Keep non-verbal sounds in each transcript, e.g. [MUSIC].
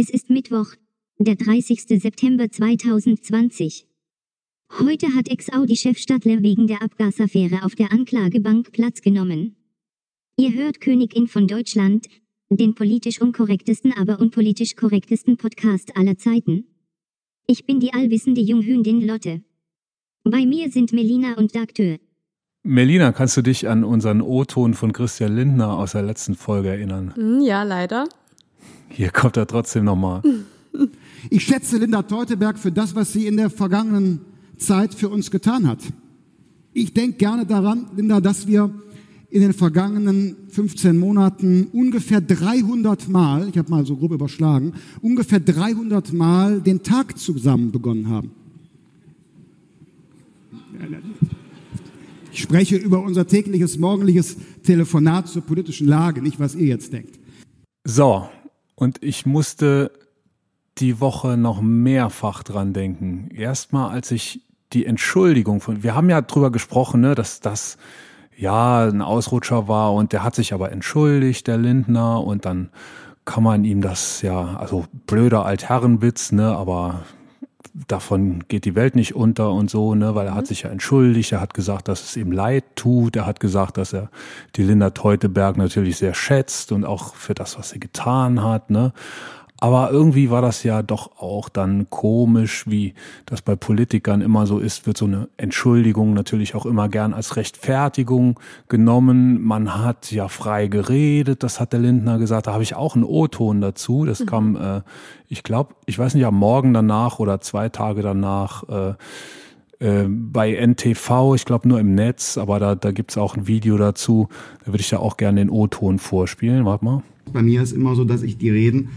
Es ist Mittwoch, der 30. September 2020. Heute hat Ex-Audi-Chef Stadler wegen der Abgasaffäre auf der Anklagebank Platz genommen. Ihr hört Königin von Deutschland, den politisch unkorrektesten, aber unpolitisch korrektesten Podcast aller Zeiten. Ich bin die allwissende Junghündin Lotte. Bei mir sind Melina und Dagtür. Melina, kannst du dich an unseren O-Ton von Christian Lindner aus der letzten Folge erinnern? Hm, ja, leider. Hier kommt er trotzdem nochmal. [LAUGHS] Ich schätze Linda Teuteberg für das, was sie in der vergangenen Zeit für uns getan hat. Ich denke gerne daran, Linda, dass wir in den vergangenen 15 Monaten ungefähr 300 Mal, ich habe mal so grob überschlagen, ungefähr 300 Mal den Tag zusammen begonnen haben. Ich spreche über unser tägliches morgendliches Telefonat zur politischen Lage, nicht was ihr jetzt denkt. So, und ich musste die Woche noch mehrfach dran denken. Erstmal, als ich die Entschuldigung von, wir haben ja drüber gesprochen, ne, dass das ja ein Ausrutscher war und der hat sich aber entschuldigt, der Lindner, und dann kann man ihm das ja, also blöder Altherrenwitz, ne, aber davon geht die Welt nicht unter und so, ne, weil er hat mhm. sich ja entschuldigt, er hat gesagt, dass es ihm leid tut, er hat gesagt, dass er die Linda Teuteberg natürlich sehr schätzt und auch für das, was sie getan hat, ne. Aber irgendwie war das ja doch auch dann komisch, wie das bei Politikern immer so ist, wird so eine Entschuldigung natürlich auch immer gern als Rechtfertigung genommen. Man hat ja frei geredet, das hat der Lindner gesagt. Da habe ich auch einen O-Ton dazu. Das mhm. kam, äh, ich glaube, ich weiß nicht, am Morgen danach oder zwei Tage danach. Äh, äh bei NTV, ich glaube nur im Netz, aber da, da gibt es auch ein Video dazu. Da würde ich ja auch gerne den O-Ton vorspielen. Warte mal. Bei mir ist immer so, dass ich die Reden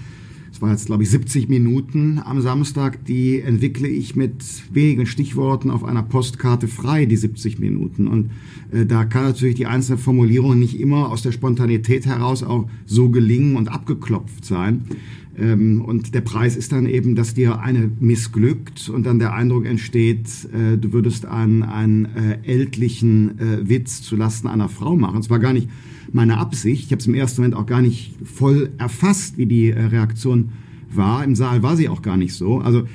war jetzt, glaube ich, 70 Minuten am Samstag, die entwickle ich mit wenigen Stichworten auf einer Postkarte frei, die 70 Minuten. Und äh, da kann natürlich die einzelne Formulierung nicht immer aus der Spontanität heraus auch so gelingen und abgeklopft sein. Ähm, und der Preis ist dann eben, dass dir eine missglückt und dann der Eindruck entsteht, äh, du würdest einen, einen äh, ältlichen äh, Witz zulasten einer Frau machen. Es war gar nicht meine Absicht. Ich habe es im ersten Moment auch gar nicht voll erfasst, wie die äh, Reaktion war. Im Saal war sie auch gar nicht so. Also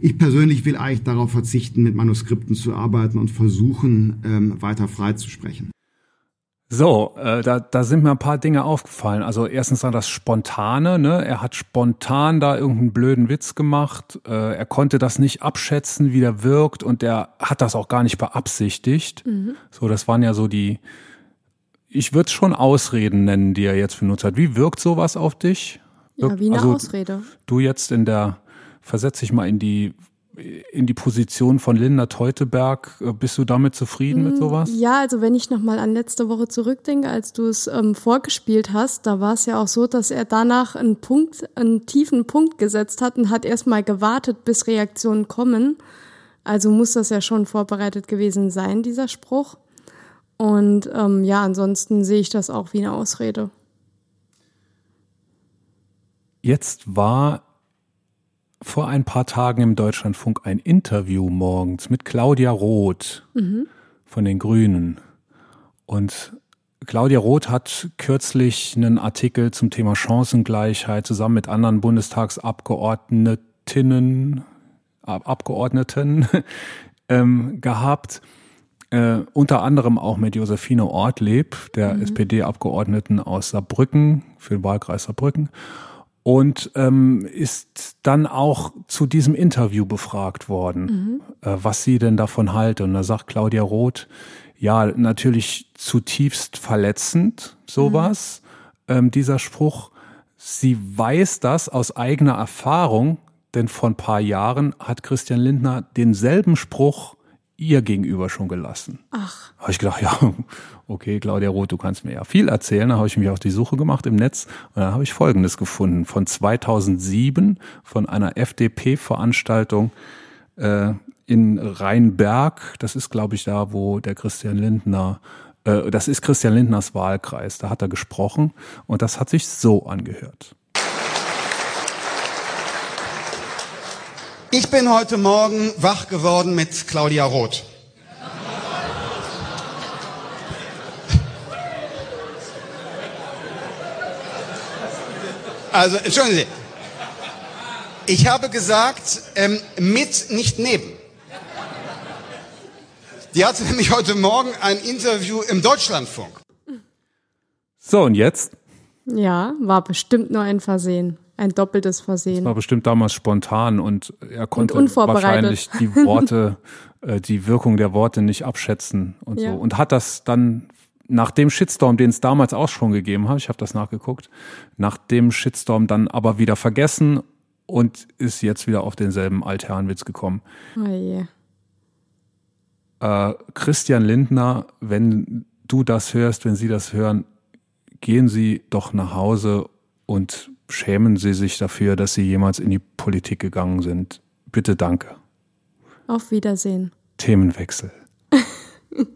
ich persönlich will eigentlich darauf verzichten, mit Manuskripten zu arbeiten und versuchen, ähm, weiter frei zu sprechen. So, äh, da, da sind mir ein paar Dinge aufgefallen. Also erstens war das Spontane, ne? Er hat spontan da irgendeinen blöden Witz gemacht. Äh, er konnte das nicht abschätzen, wie der wirkt und er hat das auch gar nicht beabsichtigt. Mhm. So, das waren ja so die, ich würde es schon Ausreden nennen, die er jetzt benutzt hat. Wie wirkt sowas auf dich? Ja, wie eine also, Ausrede. Du jetzt in der, versetz dich mal in die in die Position von Linda Teuteberg. Bist du damit zufrieden mit mm, sowas? Ja, also wenn ich nochmal an letzte Woche zurückdenke, als du es ähm, vorgespielt hast, da war es ja auch so, dass er danach einen Punkt, einen tiefen Punkt gesetzt hat und hat erstmal gewartet, bis Reaktionen kommen. Also muss das ja schon vorbereitet gewesen sein, dieser Spruch. Und ähm, ja, ansonsten sehe ich das auch wie eine Ausrede. Jetzt war vor ein paar Tagen im Deutschlandfunk ein Interview morgens mit Claudia Roth mhm. von den Grünen. Und Claudia Roth hat kürzlich einen Artikel zum Thema Chancengleichheit zusammen mit anderen Bundestagsabgeordnetinnen, Abgeordneten [LAUGHS] ähm, gehabt äh, unter anderem auch mit Josefine Ortleb, der mhm. SPD-Abgeordneten aus Saarbrücken, für den Wahlkreis Saarbrücken. Und ähm, ist dann auch zu diesem Interview befragt worden, mhm. äh, was sie denn davon halte. Und da sagt Claudia Roth, ja, natürlich zutiefst verletzend, sowas, mhm. ähm, dieser Spruch. Sie weiß das aus eigener Erfahrung, denn vor ein paar Jahren hat Christian Lindner denselben Spruch ihr gegenüber schon gelassen. Ach. Habe ich gedacht, [LAUGHS] ja, okay, Claudia Roth, du kannst mir ja viel erzählen. Da habe ich mich auf die Suche gemacht im Netz und dann habe ich Folgendes gefunden. Von 2007 von einer FDP-Veranstaltung äh, in Rheinberg. Das ist, glaube ich, da, wo der Christian Lindner, äh, das ist Christian Lindners Wahlkreis. Da hat er gesprochen und das hat sich so angehört. Ich bin heute Morgen wach geworden mit Claudia Roth. Also, entschuldigen Sie. Ich habe gesagt, ähm, mit, nicht neben. Die hatte nämlich heute Morgen ein Interview im Deutschlandfunk. So, und jetzt? Ja, war bestimmt nur ein Versehen. Ein doppeltes Versehen. War bestimmt damals spontan und er konnte unvorbereitet. wahrscheinlich die [LAUGHS] Worte, äh, die Wirkung der Worte nicht abschätzen und Ja. so. Und hat das dann nach dem Shitstorm, den es damals auch schon gegeben hat, ich habe das nachgeguckt, nach dem Shitstorm dann aber wieder vergessen und ist jetzt wieder auf denselben Altherrenwitz gekommen. Oh je. Äh, Christian Lindner, wenn du das hörst, wenn Sie das hören, gehen Sie doch nach Hause und schämen Sie sich dafür, dass Sie jemals in die Politik gegangen sind. Bitte danke. Auf Wiedersehen. Themenwechsel. [LAUGHS]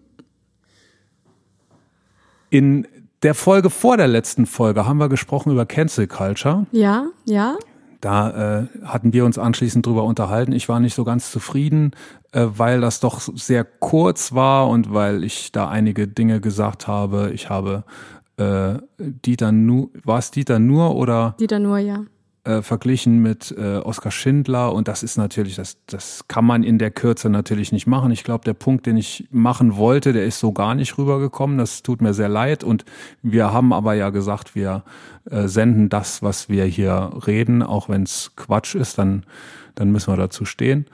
In der Folge vor der letzten Folge haben wir gesprochen über Cancel Culture. Ja, ja. Da äh, hatten wir uns anschließend drüber unterhalten. Ich war nicht so ganz zufrieden, äh, weil das doch sehr kurz war und weil ich da einige Dinge gesagt habe. Ich habe äh, Dieter nur, war es Dieter nur oder Dieter nur, ja. äh, verglichen mit äh, Oskar Schindler und das ist natürlich, das, das kann man in der Kürze natürlich nicht machen. Ich glaube, der Punkt, den ich machen wollte, der ist so gar nicht rübergekommen. Das tut mir sehr leid und wir haben aber ja gesagt, wir äh, senden das, was wir hier reden, auch wenn es Quatsch ist, dann, dann müssen wir dazu stehen.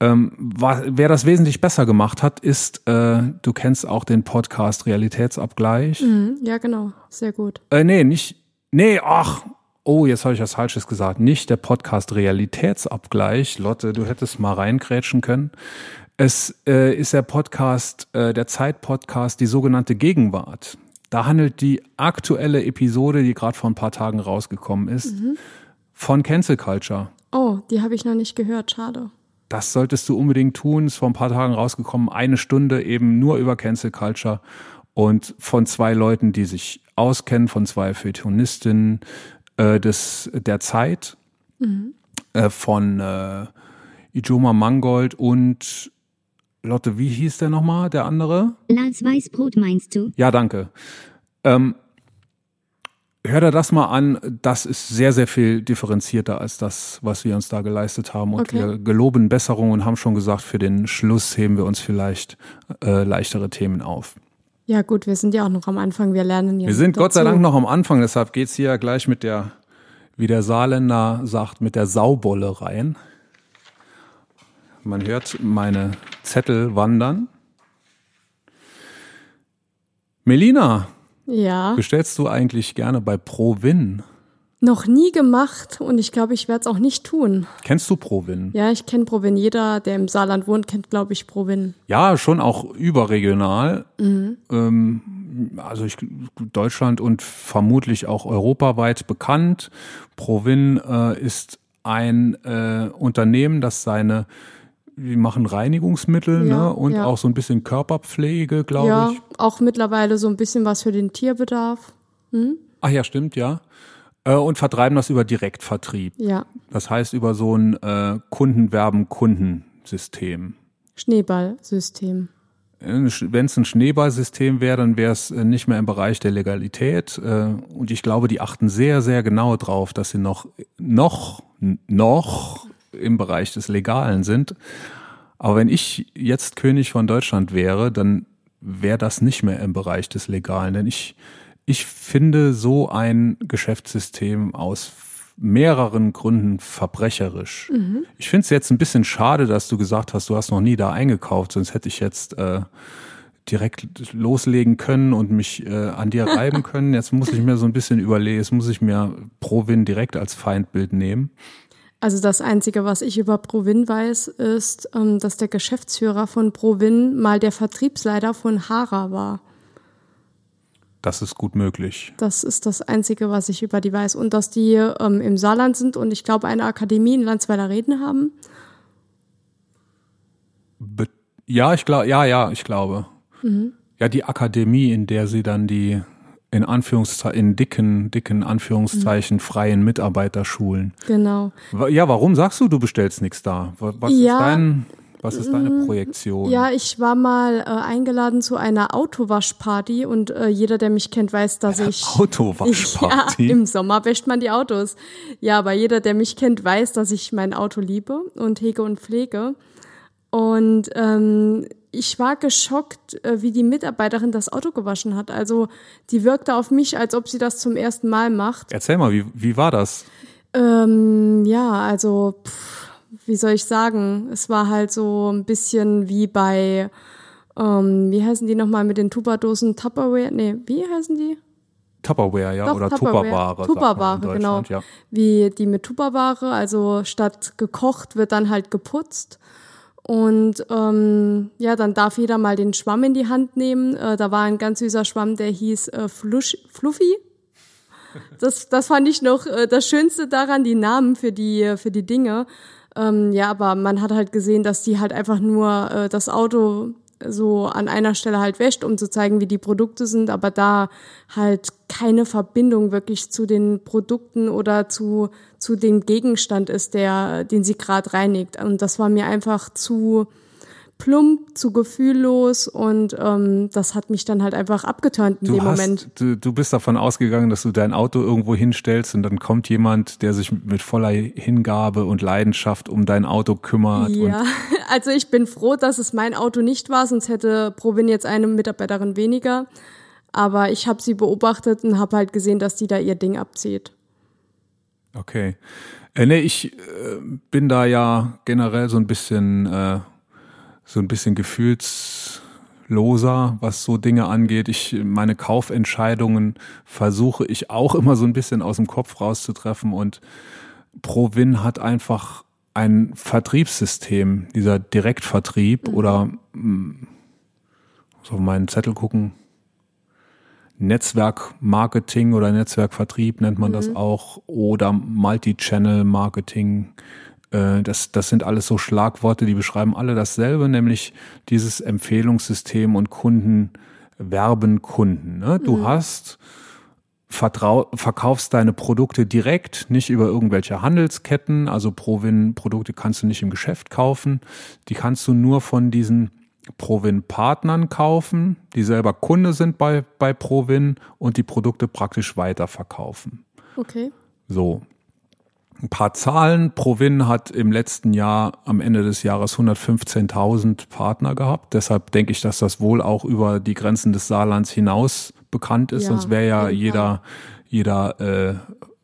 Ähm, wa- wer das wesentlich besser gemacht hat, ist, äh, du kennst auch den Podcast Realitätsabgleich. Mhm, ja, genau. Sehr gut. Äh, nee, nicht. Nee, ach. Oh, jetzt habe ich was Falsches gesagt. Nicht der Podcast Realitätsabgleich. Lotte, du hättest mal reingrätschen können. Es äh, ist der Podcast, äh, der Zeit-Podcast, die sogenannte Gegenwart. Da handelt die aktuelle Episode, die gerade vor ein paar Tagen rausgekommen ist, von Cancel Culture. Oh, die habe ich noch nicht gehört. Schade. Das solltest du unbedingt tun. Ist vor ein paar Tagen rausgekommen. Eine Stunde eben nur über Cancel Culture und von zwei Leuten, die sich auskennen, von zwei Feuilletonistinnen äh, des, der Zeit, äh, von äh, Ijoma Mangold und Lotte, wie hieß der nochmal, der andere? Lars Weißbrot meinst du? Ja, danke. Ähm, hör dir das mal an. Das ist sehr, sehr viel differenzierter als das, was wir uns da geleistet haben. Und Okay. wir geloben Besserung und haben schon gesagt, für den Schluss heben wir uns vielleicht äh, leichtere Themen auf. Ja, gut, wir sind ja auch noch am Anfang. Wir lernen ja Wir sind dazu. Gott sei Dank noch am Anfang, deshalb geht's hier gleich mit der, wie der Saarländer sagt, mit der Saubolle rein. Man hört meine Zettel wandern. Melina, Ja, bestellst du eigentlich gerne bei ProWin? noch nie gemacht und ich glaube, ich werde es auch nicht tun. Kennst du ProWin? Ja, ich kenne Provin. Jeder, der im Saarland wohnt, kennt, glaube ich, Provin. Ja, schon auch überregional. Ähm, also ich, Deutschland und vermutlich auch europaweit bekannt. Provin äh, ist ein äh, Unternehmen, das seine, die machen Reinigungsmittel Ja, ne? und ja. auch so ein bisschen Körperpflege, glaube Ja, ich. auch mittlerweile so ein bisschen was für den Tierbedarf. Ach ja, stimmt, ja. Äh, und vertreiben das über Direktvertrieb. Ja, Das heißt über so ein äh, Kundenwerben-Kundensystem. Schneeballsystem. Wenn es ein Schneeballsystem wäre, dann wäre es äh, nicht mehr im Bereich der Legalität. äh, Und ich glaube, die achten sehr, sehr genau drauf, dass sie noch, noch, noch im Bereich des Legalen sind. Aber wenn ich jetzt König von Deutschland wäre, dann wäre das nicht mehr im Bereich des Legalen. Denn ich, ich finde so ein Geschäftssystem aus mehreren Gründen verbrecherisch. Ich finde es jetzt ein bisschen schade, dass du gesagt hast, du hast noch nie da eingekauft, sonst hätte ich jetzt äh, direkt loslegen können und mich äh, an dir reiben [LAUGHS] können. Jetzt muss ich mir so ein bisschen überlegen, jetzt muss ich mir Provin direkt als Feindbild nehmen. Also das Einzige, was ich über Provin weiß, ist, ähm, dass der Geschäftsführer von Provin mal der Vertriebsleiter von Hara war. Das ist gut möglich. Das ist das Einzige, was ich über die weiß. Und dass die ähm, im Saarland sind und ich glaube eine Akademie in Landsweiler Reden haben. Be ja, ich glaube, ja, ja, ich glaube. Ja, die Akademie, in der sie dann die in Anführungszeichen, in dicken, dicken Anführungszeichen freien Mitarbeiter schulen. Genau. Ja, warum sagst du, du bestellst nichts da? Wa- Was Ja. ist dein Was ist deine Projektion? Ja, ich war mal äh, eingeladen zu einer Autowaschparty und äh, jeder, der mich kennt, weiß, dass ich. [LAUGHS] Autowaschparty? [LAUGHS] Ja, im Sommer wäscht man die Autos. Ja, aber jeder, der mich kennt, weiß, dass ich mein Auto liebe und hege und pflege. Und ähm, ich war geschockt, äh, wie die Mitarbeiterin das Auto gewaschen hat. Also die wirkte auf mich, als ob sie das zum ersten Mal macht. Erzähl mal, wie, wie war das? Ähm, ja, also pff, wie soll ich sagen? Es war halt so ein bisschen wie bei, ähm, wie heißen die nochmal mit den Tupperdosen Tupperware? Nee, wie heißen die? Tupperware, ja, Doch, oder Tupperware. Tupperware. genau. Ja. Wie die mit Tupperware, also statt gekocht wird dann halt geputzt. Und ähm, ja, dann darf jeder mal den Schwamm in die Hand nehmen. Äh, da war ein ganz süßer Schwamm, der hieß äh, Flush, Fluffy. Das, das fand ich noch äh, das Schönste daran, die Namen für die, für die Dinge. Ähm, ja, aber man hat halt gesehen, dass die halt einfach nur äh, das Auto so an einer Stelle halt wäscht, um zu zeigen, wie die Produkte sind, aber da halt keine Verbindung wirklich zu den Produkten oder zu, zu dem Gegenstand ist, der, den sie gerade reinigt. Und das war mir einfach zu plump, zu gefühllos und ähm, das hat mich dann halt einfach abgeturnt in Du, dem hast, Moment. du, du bist davon ausgegangen, dass du dein Auto irgendwo hinstellst und dann kommt jemand, der sich mit voller Hingabe und Leidenschaft um dein Auto kümmert. Ja, [LAUGHS] also ich bin froh, dass es mein Auto nicht war, sonst hätte Provin jetzt eine Mitarbeiterin weniger. Aber ich habe sie beobachtet und habe halt gesehen, dass die da ihr Ding abzieht. okay. Äh, nee, ich äh, bin da ja generell so ein bisschen, äh, so ein bisschen gefühlsloser, was so Dinge angeht. Ich, meine Kaufentscheidungen versuche ich auch immer so ein bisschen aus dem Kopf rauszutreffen und Provin hat einfach ein Vertriebssystem, dieser Direktvertrieb oder mh, so auf meinen Zettel gucken. Netzwerkmarketing oder Netzwerkvertrieb nennt man das auch oder Multi-Channel-Marketing. Äh, Das, das sind alles so Schlagworte, die beschreiben alle dasselbe, nämlich dieses Empfehlungssystem und Kunden werben Kunden. Ne? Du hast vertrau verkaufst deine Produkte direkt, nicht über irgendwelche Handelsketten. Also Provin-Produkte kannst du nicht im Geschäft kaufen. Die kannst du nur von diesen Provin-Partnern kaufen, die selber Kunde sind bei, bei Provin und die Produkte praktisch weiterverkaufen. Okay. So. Ein paar Zahlen. Provin hat im letzten Jahr am Ende des Jahres 115.000 Partner gehabt. Deshalb denke ich, dass das wohl auch über die Grenzen des Saarlands hinaus bekannt ist. Ja, Sonst wäre ja jeder, jeder äh,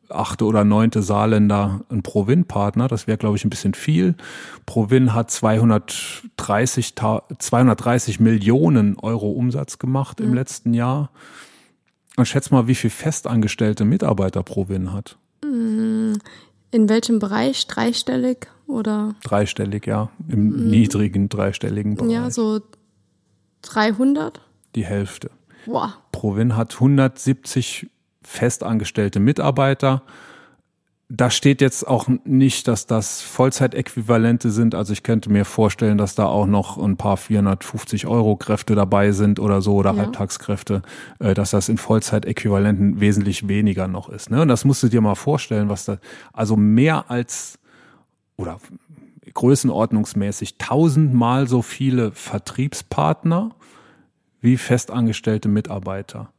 achte oder neunte Saarländer ein Provin-Partner. Das wäre, glaube ich, ein bisschen viel. Provin hat 230, Ta- 230 Millionen Euro Umsatz gemacht Mhm. im letzten Jahr. Und schätz mal, wie viel festangestellte Mitarbeiter Provin hat. In welchem Bereich? Dreistellig oder? Dreistellig, ja. Im niedrigen dreistelligen Bereich. Mhm. Ja, so 300? Die Hälfte. Boah. Provin hat 170 festangestellte Mitarbeiter. Da steht jetzt auch nicht, dass das Vollzeitäquivalente sind. Also ich könnte mir vorstellen, dass da auch noch ein paar 450 Euro Kräfte dabei sind oder so oder Ja. Halbtagskräfte, äh, dass das in Vollzeitäquivalenten wesentlich weniger noch ist. Ne? Und das musst du dir mal vorstellen, was da, also mehr als oder größenordnungsmäßig tausendmal so viele Vertriebspartner wie festangestellte Mitarbeiter.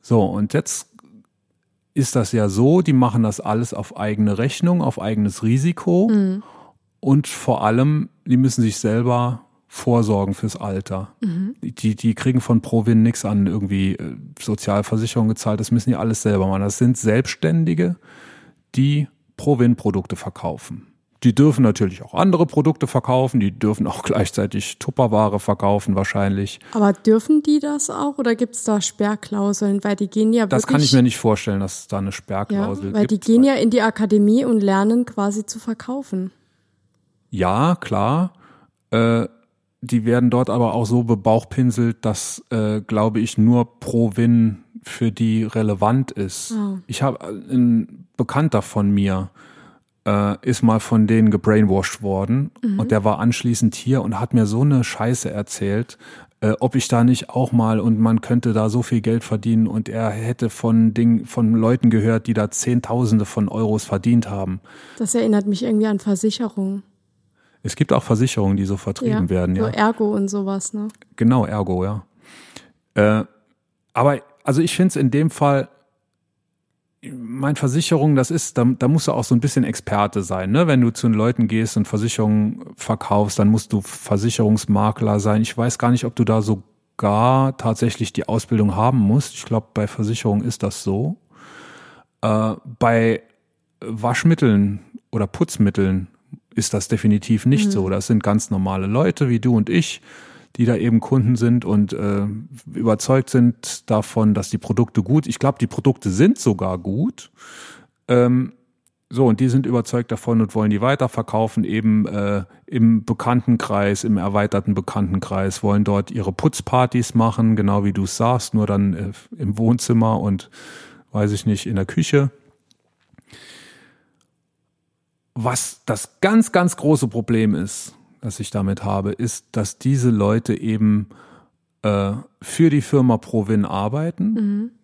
So, und jetzt ist das ja so, die machen das alles auf eigene Rechnung, auf eigenes Risiko und vor allem, die müssen sich selber vorsorgen fürs Alter. Die, die kriegen von Provin nichts an irgendwie äh, Sozialversicherung gezahlt, das müssen die alles selber machen. Das sind Selbstständige, die Provin-Produkte verkaufen. Die dürfen natürlich auch andere Produkte verkaufen, die dürfen auch [LAUGHS] gleichzeitig Tupperware verkaufen wahrscheinlich. Aber dürfen die das auch oder gibt es da Sperrklauseln? Weil die gehen ja Das kann ich mir nicht vorstellen, dass es da eine ja, Sperrklausel weil gibt. die gehen ja in die Akademie und lernen quasi zu verkaufen. Ja, klar. Äh, die werden dort aber auch so bebauchpinselt, dass, äh, glaube ich, nur Pro-Win für die relevant ist. Ah. Ich habe ein Bekannter von mir, äh, ist mal von denen gebrainwashed worden und der war anschließend hier und hat mir so eine Scheiße erzählt, äh, ob ich da nicht auch mal und man könnte da so viel Geld verdienen und er hätte von Ding, von Leuten gehört, die da Zehntausende von Euros verdient haben. Das erinnert mich irgendwie an Versicherungen. Es gibt auch Versicherungen, die so vertrieben ja, werden, so ja. Ergo und sowas, ne? Genau, Ergo, ja. Äh, aber also ich finde es in dem Fall, mein Versicherung, das ist, da, da musst du auch so ein bisschen Experte sein, ne? Wenn du zu den Leuten gehst und Versicherungen verkaufst, dann musst du Versicherungsmakler sein. Ich weiß gar nicht, ob du da sogar tatsächlich die Ausbildung haben musst. Ich glaube, bei Versicherungen ist das so. Äh, bei Waschmitteln oder Putzmitteln ist das definitiv nicht so. Das sind ganz normale Leute wie du und ich, die da eben Kunden sind und äh, überzeugt sind davon, dass die Produkte gut, ich glaube, die Produkte sind sogar gut. Ähm, so, und die sind überzeugt davon und wollen die weiterverkaufen, eben äh, im Bekanntenkreis, im erweiterten Bekanntenkreis, wollen dort ihre Putzpartys machen, genau wie du es sagst, nur dann äh, im Wohnzimmer und weiß ich nicht, in der Küche. Was das ganz, ganz große Problem ist, das ich damit habe, ist, dass diese Leute eben äh, für die Firma Provin arbeiten.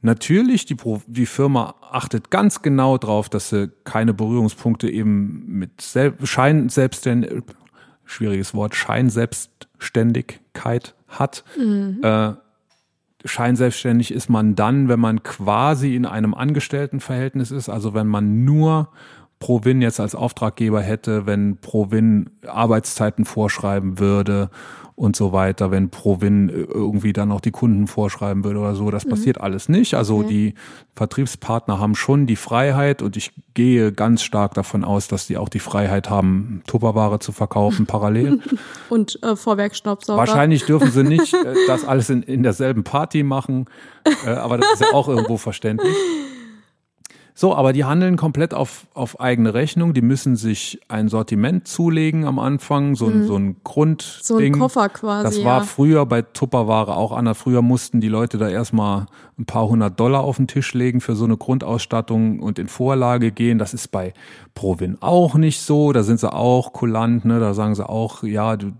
Natürlich, die, Pro, die Firma achtet ganz genau darauf, dass sie keine Berührungspunkte eben mit Sel Schein selbstständig, schwieriges Wort, Scheinselbstständigkeit hat. Äh, Scheinselbstständig ist man dann, wenn man quasi in einem Angestelltenverhältnis ist, also wenn man nur Provin jetzt als Auftraggeber hätte, wenn Provin Arbeitszeiten vorschreiben würde und so weiter, wenn Provin irgendwie dann auch die Kunden vorschreiben würde oder so. Das passiert alles nicht. Also Okay. die Vertriebspartner haben schon die Freiheit und ich gehe ganz stark davon aus, dass die auch die Freiheit haben, Tupperware zu verkaufen parallel. [LAUGHS] Und äh, Vorwerkstaubsauger. Wahrscheinlich dürfen sie nicht äh, das alles in, in derselben Party machen, äh, aber das ist ja auch irgendwo verständlich. [LAUGHS] So, aber die handeln komplett auf, auf eigene Rechnung. Die müssen sich ein Sortiment zulegen am Anfang, so, ein so ein Grundding. So ein Koffer quasi, Das war ja. früher bei Tupperware auch anders. Früher mussten die Leute da erstmal ein paar hundert Dollar auf den Tisch legen für so eine Grundausstattung und in Vorlage gehen. Das ist bei Provin auch nicht so. Da sind sie auch kulant, ne? Da sagen sie auch, ja, du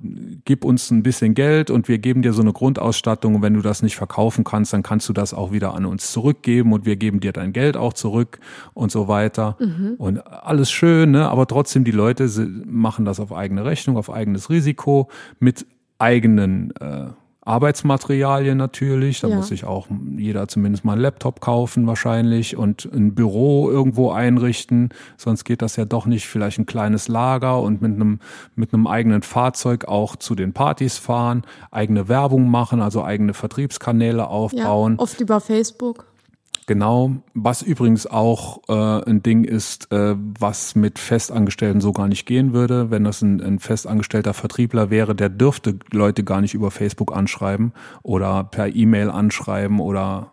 gib uns ein bisschen Geld und wir geben dir so eine Grundausstattung. Und wenn du das nicht verkaufen kannst, dann kannst du das auch wieder an uns zurückgeben und wir geben dir dein Geld auch zurück und so weiter. Und alles schön, ne? Aber trotzdem, die Leute machen das auf eigene Rechnung, auf eigenes Risiko mit eigenen äh, Arbeitsmaterialien natürlich. Da Ja. muss sich auch jeder zumindest mal einen Laptop kaufen wahrscheinlich und ein Büro irgendwo einrichten. Sonst geht das ja doch nicht. Vielleicht ein kleines Lager und mit einem, mit einem eigenen Fahrzeug auch zu den Partys fahren, eigene Werbung machen, also eigene Vertriebskanäle ja, aufbauen. oft über Facebook. Genau, was übrigens auch äh, ein Ding ist, äh, was mit Festangestellten so gar nicht gehen würde. Wenn das ein, ein festangestellter Vertriebler wäre, der dürfte Leute gar nicht über Facebook anschreiben oder per E-Mail anschreiben oder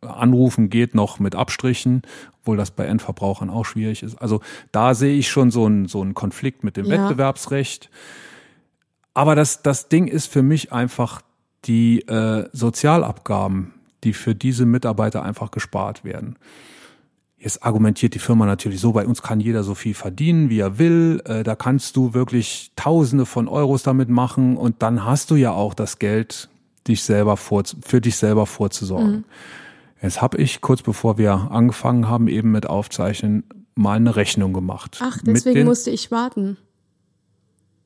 anrufen geht noch mit Abstrichen, obwohl das bei Endverbrauchern auch schwierig ist. Also da sehe ich schon so einen so einen Konflikt mit dem Ja. Wettbewerbsrecht. Aber das, das Ding ist für mich einfach die äh, Sozialabgaben, die für diese Mitarbeiter einfach gespart werden. Jetzt argumentiert die Firma natürlich so, bei uns kann jeder so viel verdienen, wie er will. Äh, da kannst du wirklich Tausende von Euros damit machen und dann hast du ja auch das Geld, dich selber vor, für dich selber vorzusorgen. Jetzt habe ich kurz bevor wir angefangen haben, eben mit Aufzeichnen, mal eine Rechnung gemacht. Ach, deswegen den- musste ich warten.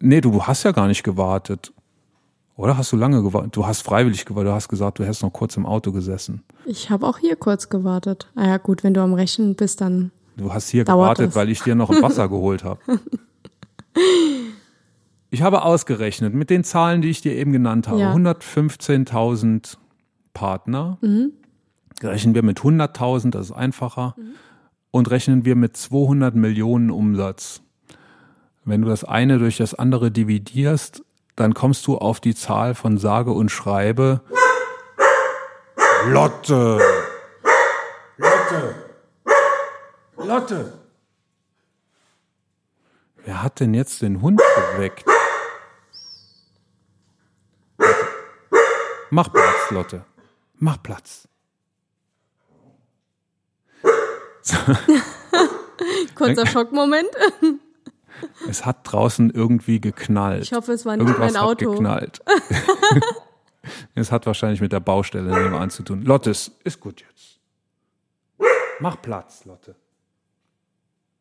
Nee, du hast ja gar nicht gewartet. Oder hast du lange gewartet? Du hast freiwillig gewartet. Du hast gesagt, du hättest noch kurz im Auto gesessen. Ich habe auch hier kurz gewartet. Ah ja, gut, wenn du am Rechnen bist, dann. Du hast hier gewartet, es. weil ich dir noch ein Wasser geholt habe. [LAUGHS] Ich habe ausgerechnet mit den Zahlen, die ich dir eben genannt habe. Ja. 115.000 Partner. Rechnen wir mit 100.000, das ist einfacher. Und rechnen wir mit 200 Millionen Umsatz. Wenn du das eine durch das andere dividierst, dann kommst du auf die Zahl von sage und schreibe Lotte. Lotte. Lotte. Wer hat denn jetzt den Hund geweckt? Lotte. Mach Platz, Lotte. Mach Platz. [LAUGHS] Kurzer [LAUGHS] Schockmoment. [LAUGHS] Es hat draußen irgendwie geknallt. Ich hoffe, es war nicht Irgendwas mein Auto. Hat geknallt. [LAUGHS] es hat wahrscheinlich mit der Baustelle nebenan zu tun. Lotte, es ist gut jetzt. Mach Platz, Lotte.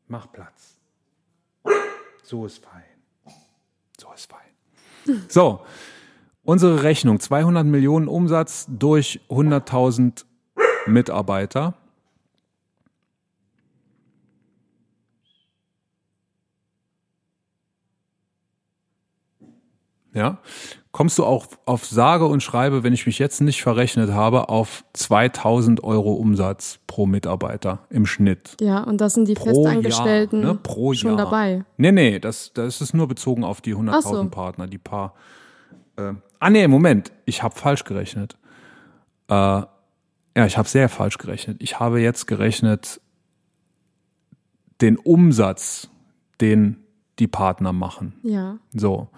Mach Platz. So ist fein. So, [LAUGHS] unsere Rechnung, 200 Millionen Umsatz durch 100.000 Mitarbeiter. Ja, kommst du auch auf sage und schreibe, wenn ich mich jetzt nicht verrechnet habe, auf 2000 Euro Umsatz pro Mitarbeiter im Schnitt. Ja, und das sind die Pro Festangestellten Jahr, ne? Pro schon Jahr. dabei. Nee, nee, das, das ist nur bezogen auf die 100.000 Ach so. Partner, die paar. Äh, ah, nee, Moment, ich habe falsch gerechnet. Äh, ja, ich habe sehr falsch gerechnet. Ich habe jetzt gerechnet den Umsatz, den die Partner machen. Ja. So.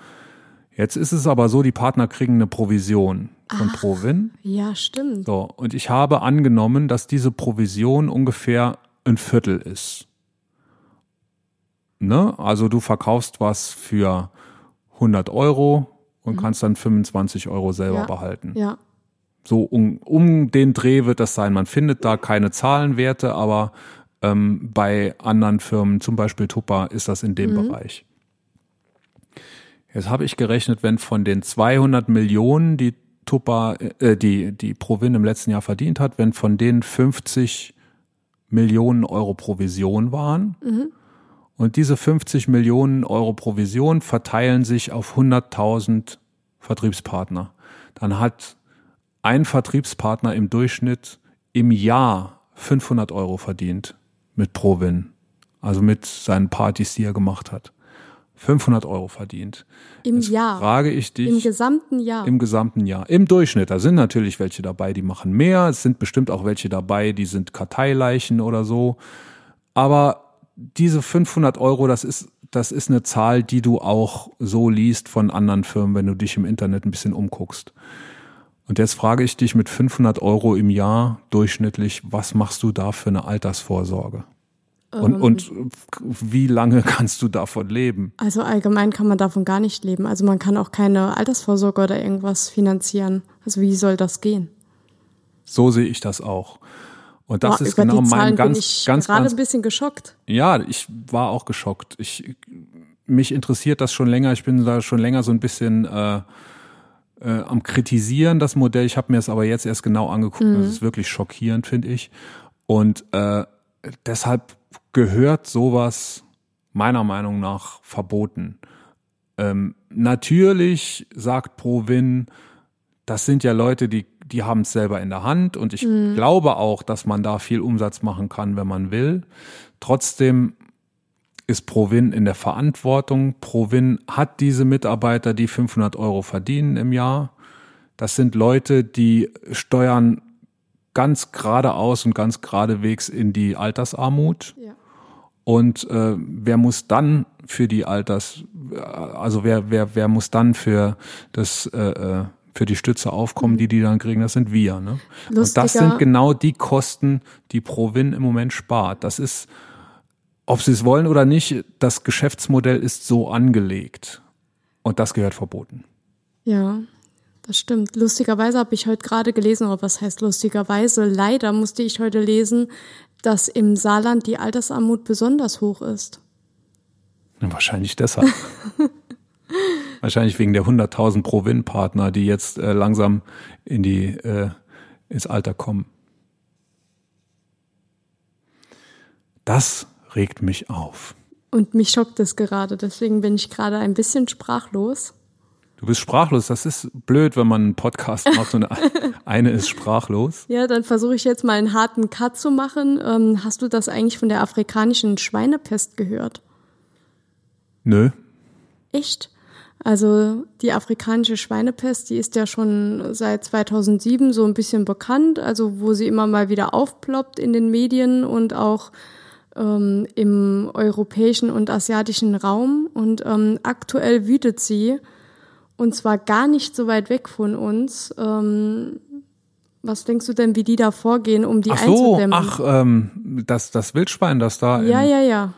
Jetzt ist es aber so, die Partner kriegen eine Provision von Provin. Ja, stimmt. So, und ich habe angenommen, dass diese Provision ungefähr ein Viertel ist. Ne? Also du verkaufst was für 100 Euro und kannst dann 25 Euro selber Mhm. Ja. behalten. Ja. So um, um den Dreh wird das sein. Man findet da keine Zahlenwerte, aber ähm, bei anderen Firmen, zum Beispiel Tupper, ist das in dem Bereich. Jetzt habe ich gerechnet, wenn von den 200 Millionen, die Tupper, äh, die, die Provin im letzten Jahr verdient hat, wenn von denen 50 Millionen Euro Provision waren. Und diese 50 Millionen Euro Provision verteilen sich auf 100.000 Vertriebspartner, dann hat ein Vertriebspartner im Durchschnitt im Jahr 500 Euro verdient mit Provin, also mit seinen Partys, die er gemacht hat. 500 Euro verdient. Im Jetzt Jahr. frage ich dich Im gesamten Jahr. im gesamten Jahr. Im Durchschnitt. Da sind natürlich welche dabei, die machen mehr. Es sind bestimmt auch welche dabei, die sind Karteileichen oder so. Aber diese 500 Euro, das ist, das ist eine Zahl, die du auch so liest von anderen Firmen, wenn du dich im Internet ein bisschen umguckst. Und jetzt frage ich dich mit 500 Euro im Jahr durchschnittlich, was machst du da für eine Altersvorsorge? Und, Ähm. und wie lange [LAUGHS] kannst du davon leben? Also allgemein kann man davon gar nicht leben. Also man kann auch keine Altersvorsorge oder irgendwas finanzieren. Also wie soll das gehen? So sehe ich das auch. Und das Boah, ist genau mein ganz, bin ich ganz, gerade ganz ein bisschen geschockt. Ja, ich war auch geschockt. Ich, mich interessiert das schon länger. Ich bin da schon länger so ein bisschen äh, äh, am kritisieren, das Modell. Ich habe mir es aber jetzt erst genau angeguckt. Das ist wirklich schockierend, finde ich. Und äh, deshalb gehört sowas meiner Meinung nach verboten. Ähm, natürlich sagt Provin, das sind ja Leute, die, die haben es selber in der Hand und ich glaube auch, dass man da viel Umsatz machen kann, wenn man will. Trotzdem ist Provin in der Verantwortung. Provin hat diese Mitarbeiter, die 500 Euro verdienen im Jahr. Das sind Leute, die steuern ganz geradeaus und ganz geradewegs in die Altersarmut. Ja. Und äh, wer muss dann für die Alters, also wer wer wer muss dann für das äh, äh, für die Stütze aufkommen, die die dann kriegen? Das sind wir. Ne? Und das sind genau die Kosten, die Provin im Moment spart. Das ist, ob sie es wollen oder nicht, das Geschäftsmodell ist so angelegt und das gehört verboten. Ja, das stimmt. Lustigerweise habe ich heute gerade gelesen, oder was heißt lustigerweise? Leider musste ich heute lesen, dass im Saarland die Altersarmut besonders hoch ist. Ja, wahrscheinlich deshalb. [LAUGHS] wahrscheinlich wegen der 100.000 Provin-Partner, die jetzt äh, langsam in die äh, ins Alter kommen. Das regt mich auf. Und mich schockt es gerade, deswegen bin ich gerade ein bisschen sprachlos. Du bist sprachlos. Das ist blöd, wenn man einen Podcast macht und [LAUGHS] eine ist sprachlos. Ja, dann versuche ich jetzt mal einen harten Cut zu machen. Ähm, hast du das eigentlich von der afrikanischen Schweinepest gehört? Nö. Echt? Also die afrikanische Schweinepest, die ist ja schon seit 2007 so ein bisschen bekannt, also wo sie immer mal wieder aufploppt in den Medien und auch ähm, im europäischen und asiatischen Raum. Und ähm, aktuell wütet sie und zwar gar nicht so weit weg von uns. Ähm, was denkst du denn, wie die da vorgehen, um die Ach so, einzudämmen? ach, ähm, das, das Wildschwein, das da, ja, in, ja, ja.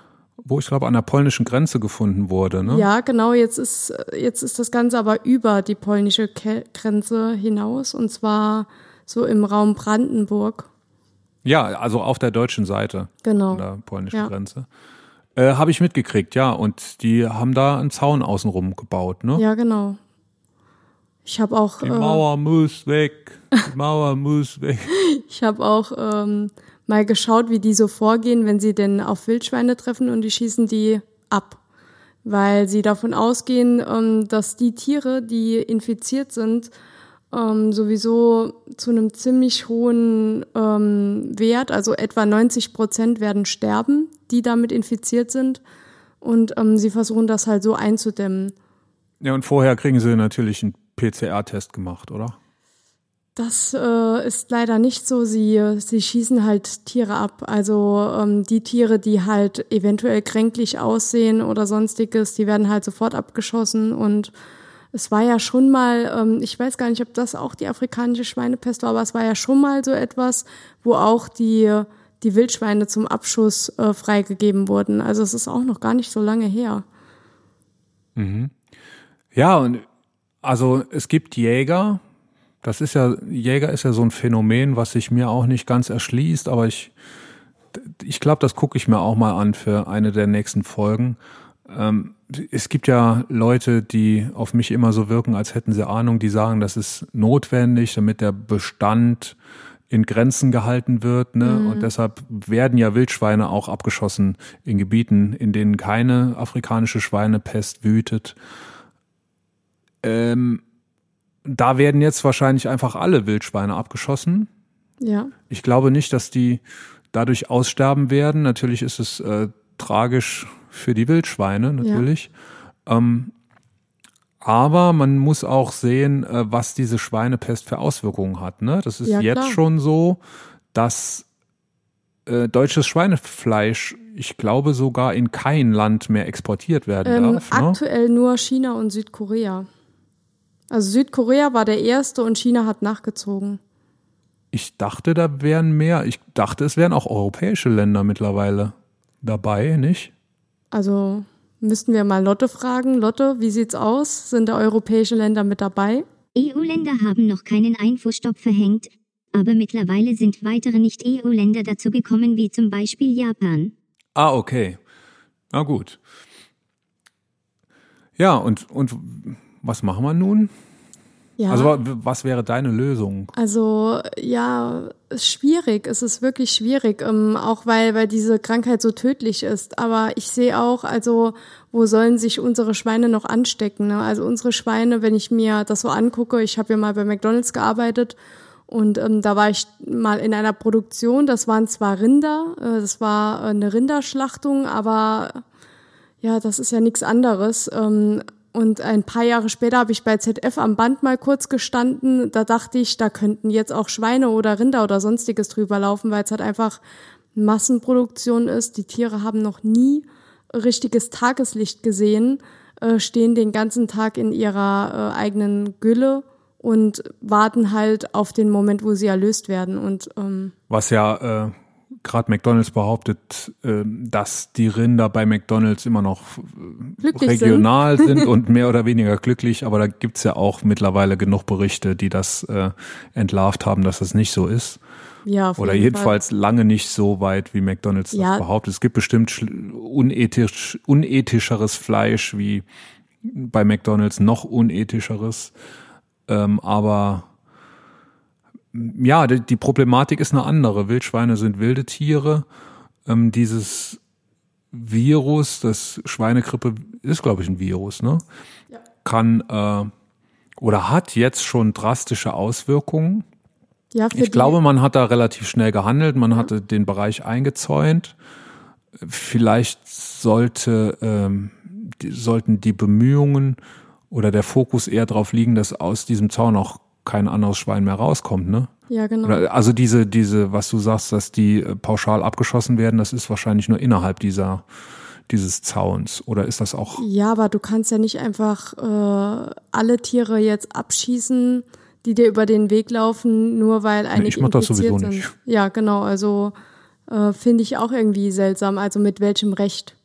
wo ich glaube, an der polnischen Grenze gefunden wurde, ne? Ja, genau. Jetzt ist, jetzt ist das Ganze aber über die polnische Ke Grenze hinaus und zwar so im Raum Brandenburg. Ja, also auf der deutschen Seite Genau. an der polnischen Ja. Grenze. Äh, Habe ich mitgekriegt, ja. Und die haben da einen Zaun außenrum gebaut, ne? Ja, genau. Ich habe auch. Die Mauer äh, muss weg. Die Mauer [LAUGHS] muss weg. Ich habe auch ähm, mal geschaut, wie die so vorgehen, wenn sie denn auf Wildschweine treffen und die schießen die ab. Weil sie davon ausgehen, ähm, dass die Tiere, die infiziert sind, ähm, sowieso zu einem ziemlich hohen ähm, Wert, also etwa 90 Prozent werden sterben, die damit infiziert sind. Und ähm, sie versuchen das halt so einzudämmen. Ja, und vorher kriegen sie natürlich einen PCR-Test gemacht, oder? Das äh, ist leider nicht so. Sie, sie schießen halt Tiere ab. Also ähm, die Tiere, die halt eventuell kränklich aussehen oder sonstiges, die werden halt sofort abgeschossen. Und es war ja schon mal, ähm, ich weiß gar nicht, ob das auch die afrikanische Schweinepest war, aber es war ja schon mal so etwas, wo auch die, die Wildschweine zum Abschuss äh, freigegeben wurden. Also es ist auch noch gar nicht so lange her. Mhm. Ja, und also es gibt Jäger, das ist ja, Jäger ist ja so ein Phänomen, was sich mir auch nicht ganz erschließt, aber ich, ich glaube, das gucke ich mir auch mal an für eine der nächsten Folgen. Ähm, es gibt ja Leute, die auf mich immer so wirken, als hätten sie Ahnung, die sagen, das ist notwendig, damit der Bestand in Grenzen gehalten wird. Ne? Mhm. Und deshalb werden ja Wildschweine auch abgeschossen in Gebieten, in denen keine afrikanische Schweinepest wütet. Ähm, da werden jetzt wahrscheinlich einfach alle Wildschweine abgeschossen. Ja. Ich glaube nicht, dass die dadurch aussterben werden. Natürlich ist es äh, tragisch für die Wildschweine, natürlich. Ja. Ähm, aber man muss auch sehen, äh, was diese Schweinepest für Auswirkungen hat. Ne? Das ist ja, jetzt schon so, dass äh, deutsches Schweinefleisch, ich glaube, sogar in kein Land mehr exportiert werden ähm, darf. Ne? Aktuell nur China und Südkorea. Also Südkorea war der erste und China hat nachgezogen. Ich dachte, da wären mehr. Ich dachte, es wären auch europäische Länder mittlerweile dabei, nicht? Also müssten wir mal Lotte fragen. Lotte, wie sieht's aus? Sind da europäische Länder mit dabei? EU-Länder haben noch keinen Einfuhrstopp verhängt, aber mittlerweile sind weitere Nicht-EU-Länder dazu gekommen, wie zum Beispiel Japan. Ah, okay. Na gut. Ja, und, und was machen wir nun? Ja. Also was wäre deine Lösung? Also ja, ist schwierig. Es ist wirklich schwierig, ähm, auch weil weil diese Krankheit so tödlich ist. Aber ich sehe auch, also wo sollen sich unsere Schweine noch anstecken? Ne? Also unsere Schweine, wenn ich mir das so angucke, ich habe ja mal bei McDonald's gearbeitet und ähm, da war ich mal in einer Produktion. Das waren zwar Rinder, äh, das war eine Rinderschlachtung, aber ja, das ist ja nichts anderes. Ähm, und ein paar Jahre später habe ich bei ZF am Band mal kurz gestanden. Da dachte ich, da könnten jetzt auch Schweine oder Rinder oder sonstiges drüber laufen, weil es halt einfach Massenproduktion ist. Die Tiere haben noch nie richtiges Tageslicht gesehen, äh, stehen den ganzen Tag in ihrer äh, eigenen Gülle und warten halt auf den Moment, wo sie erlöst werden. Und ähm, was ja äh, gerade McDonalds behauptet, äh, dass die Rinder bei McDonalds immer noch äh, glücklich regional sind. sind. und [LAUGHS] mehr oder weniger glücklich, aber da gibt's ja auch mittlerweile genug Berichte, die das äh, entlarvt haben, dass das nicht so ist. Ja, Oder jedenfalls Fall. lange nicht so weit, wie McDonalds ja. das behauptet. Es gibt bestimmt unethisch, unethischeres Fleisch wie bei McDonalds, noch unethischeres. Ähm, aber ja, die, die, Problematik ist eine andere. Wildschweine sind wilde Tiere. Ähm, dieses Virus, das Schweinegrippe ist, glaube ich, ein Virus, ne? Ja. Kann äh, oder hat jetzt schon drastische Auswirkungen. Ja, ich die. glaube, man hat da relativ schnell gehandelt, man ja. hatte den Bereich eingezäunt. Vielleicht sollte, ähm, die, sollten die Bemühungen oder der Fokus eher darauf liegen, dass aus diesem Zaun auch kein anderes Schwein mehr rauskommt, ne? Ja, genau. Oder, also diese, diese, was du sagst, dass die äh, pauschal abgeschossen werden, das ist wahrscheinlich nur innerhalb dieser dieses Zauns oder ist das auch? Ja, aber du kannst ja nicht einfach äh, alle Tiere jetzt abschießen, die dir über den Weg laufen, nur weil einige nee, ich mach das sowieso sind. Nicht. Ja, genau. Also äh, finde ich auch irgendwie seltsam. Also mit welchem Recht?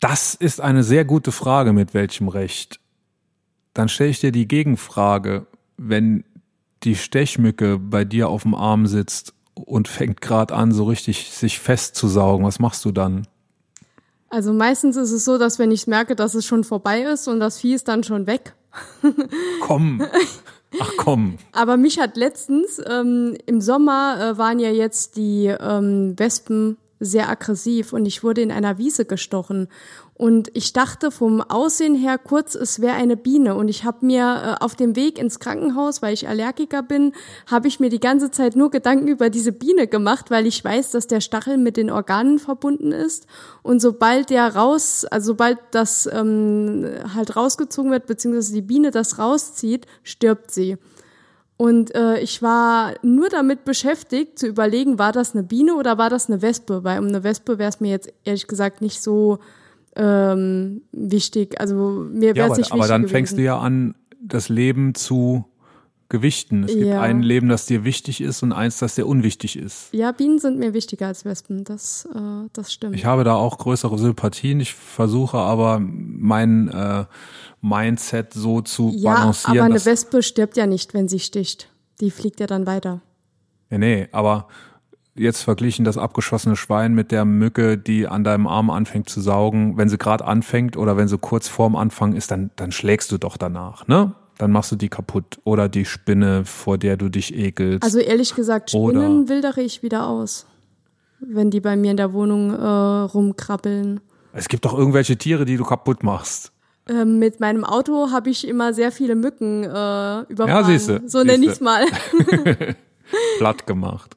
Das ist eine sehr gute Frage, mit welchem Recht. Dann stelle ich dir die Gegenfrage, wenn die Stechmücke bei dir auf dem Arm sitzt und fängt gerade an, so richtig sich festzusaugen, was machst du dann? Also meistens ist es so, dass wenn ich merke, dass es schon vorbei ist und das Vieh ist dann schon weg. [LAUGHS] Komm. Ach komm. Aber mich hat letztens, ähm, im Sommer äh, waren ja jetzt die ähm, Wespen sehr aggressiv und ich wurde in einer Wiese gestochen. Und ich dachte vom Aussehen her kurz, es wäre eine Biene. Und ich habe mir äh, auf dem Weg ins Krankenhaus, weil ich Allergiker bin, habe ich mir die ganze Zeit nur Gedanken über diese Biene gemacht, weil ich weiß, dass der Stachel mit den Organen verbunden ist. Und sobald der raus, also sobald das ähm, halt rausgezogen wird, beziehungsweise die Biene das rauszieht, stirbt sie. Und äh, ich war nur damit beschäftigt, zu überlegen, war das eine Biene oder war das eine Wespe? Weil um eine Wespe wäre es mir jetzt ehrlich gesagt nicht so ähm, wichtig. Also mir wäre Ja, es aber, nicht aber wichtig dann gewesen. fängst du ja an, das Leben zu gewichten. Es gibt Ja. ein Leben, das dir wichtig ist und eins, das dir unwichtig ist. Ja, Bienen sind mir wichtiger als Wespen. Das, äh, das stimmt. Ich habe da auch größere Sympathien. Ich versuche aber mein äh, Mindset so zu ja, balancieren. aber eine Wespe stirbt ja nicht, wenn sie sticht. Die fliegt ja dann weiter. ja, nee, aber jetzt verglichen das abgeschossene Schwein mit der Mücke, die an deinem Arm anfängt zu saugen. Wenn sie gerade anfängt oder wenn sie kurz vorm Anfang ist, dann, dann schlägst du doch danach, ne? Dann machst du die kaputt. Oder die Spinne, vor der du dich ekelst. Also ehrlich gesagt, Oder- Spinnen wildere ich wieder aus. Wenn die bei mir in der Wohnung äh, rumkrabbeln. es gibt doch irgendwelche Tiere, die du kaputt machst. Ähm, mit meinem Auto habe ich immer sehr viele Mücken äh, überfahren. Ja, siehste, so nenne siehste. ich's mal. [LAUGHS] platt gemacht.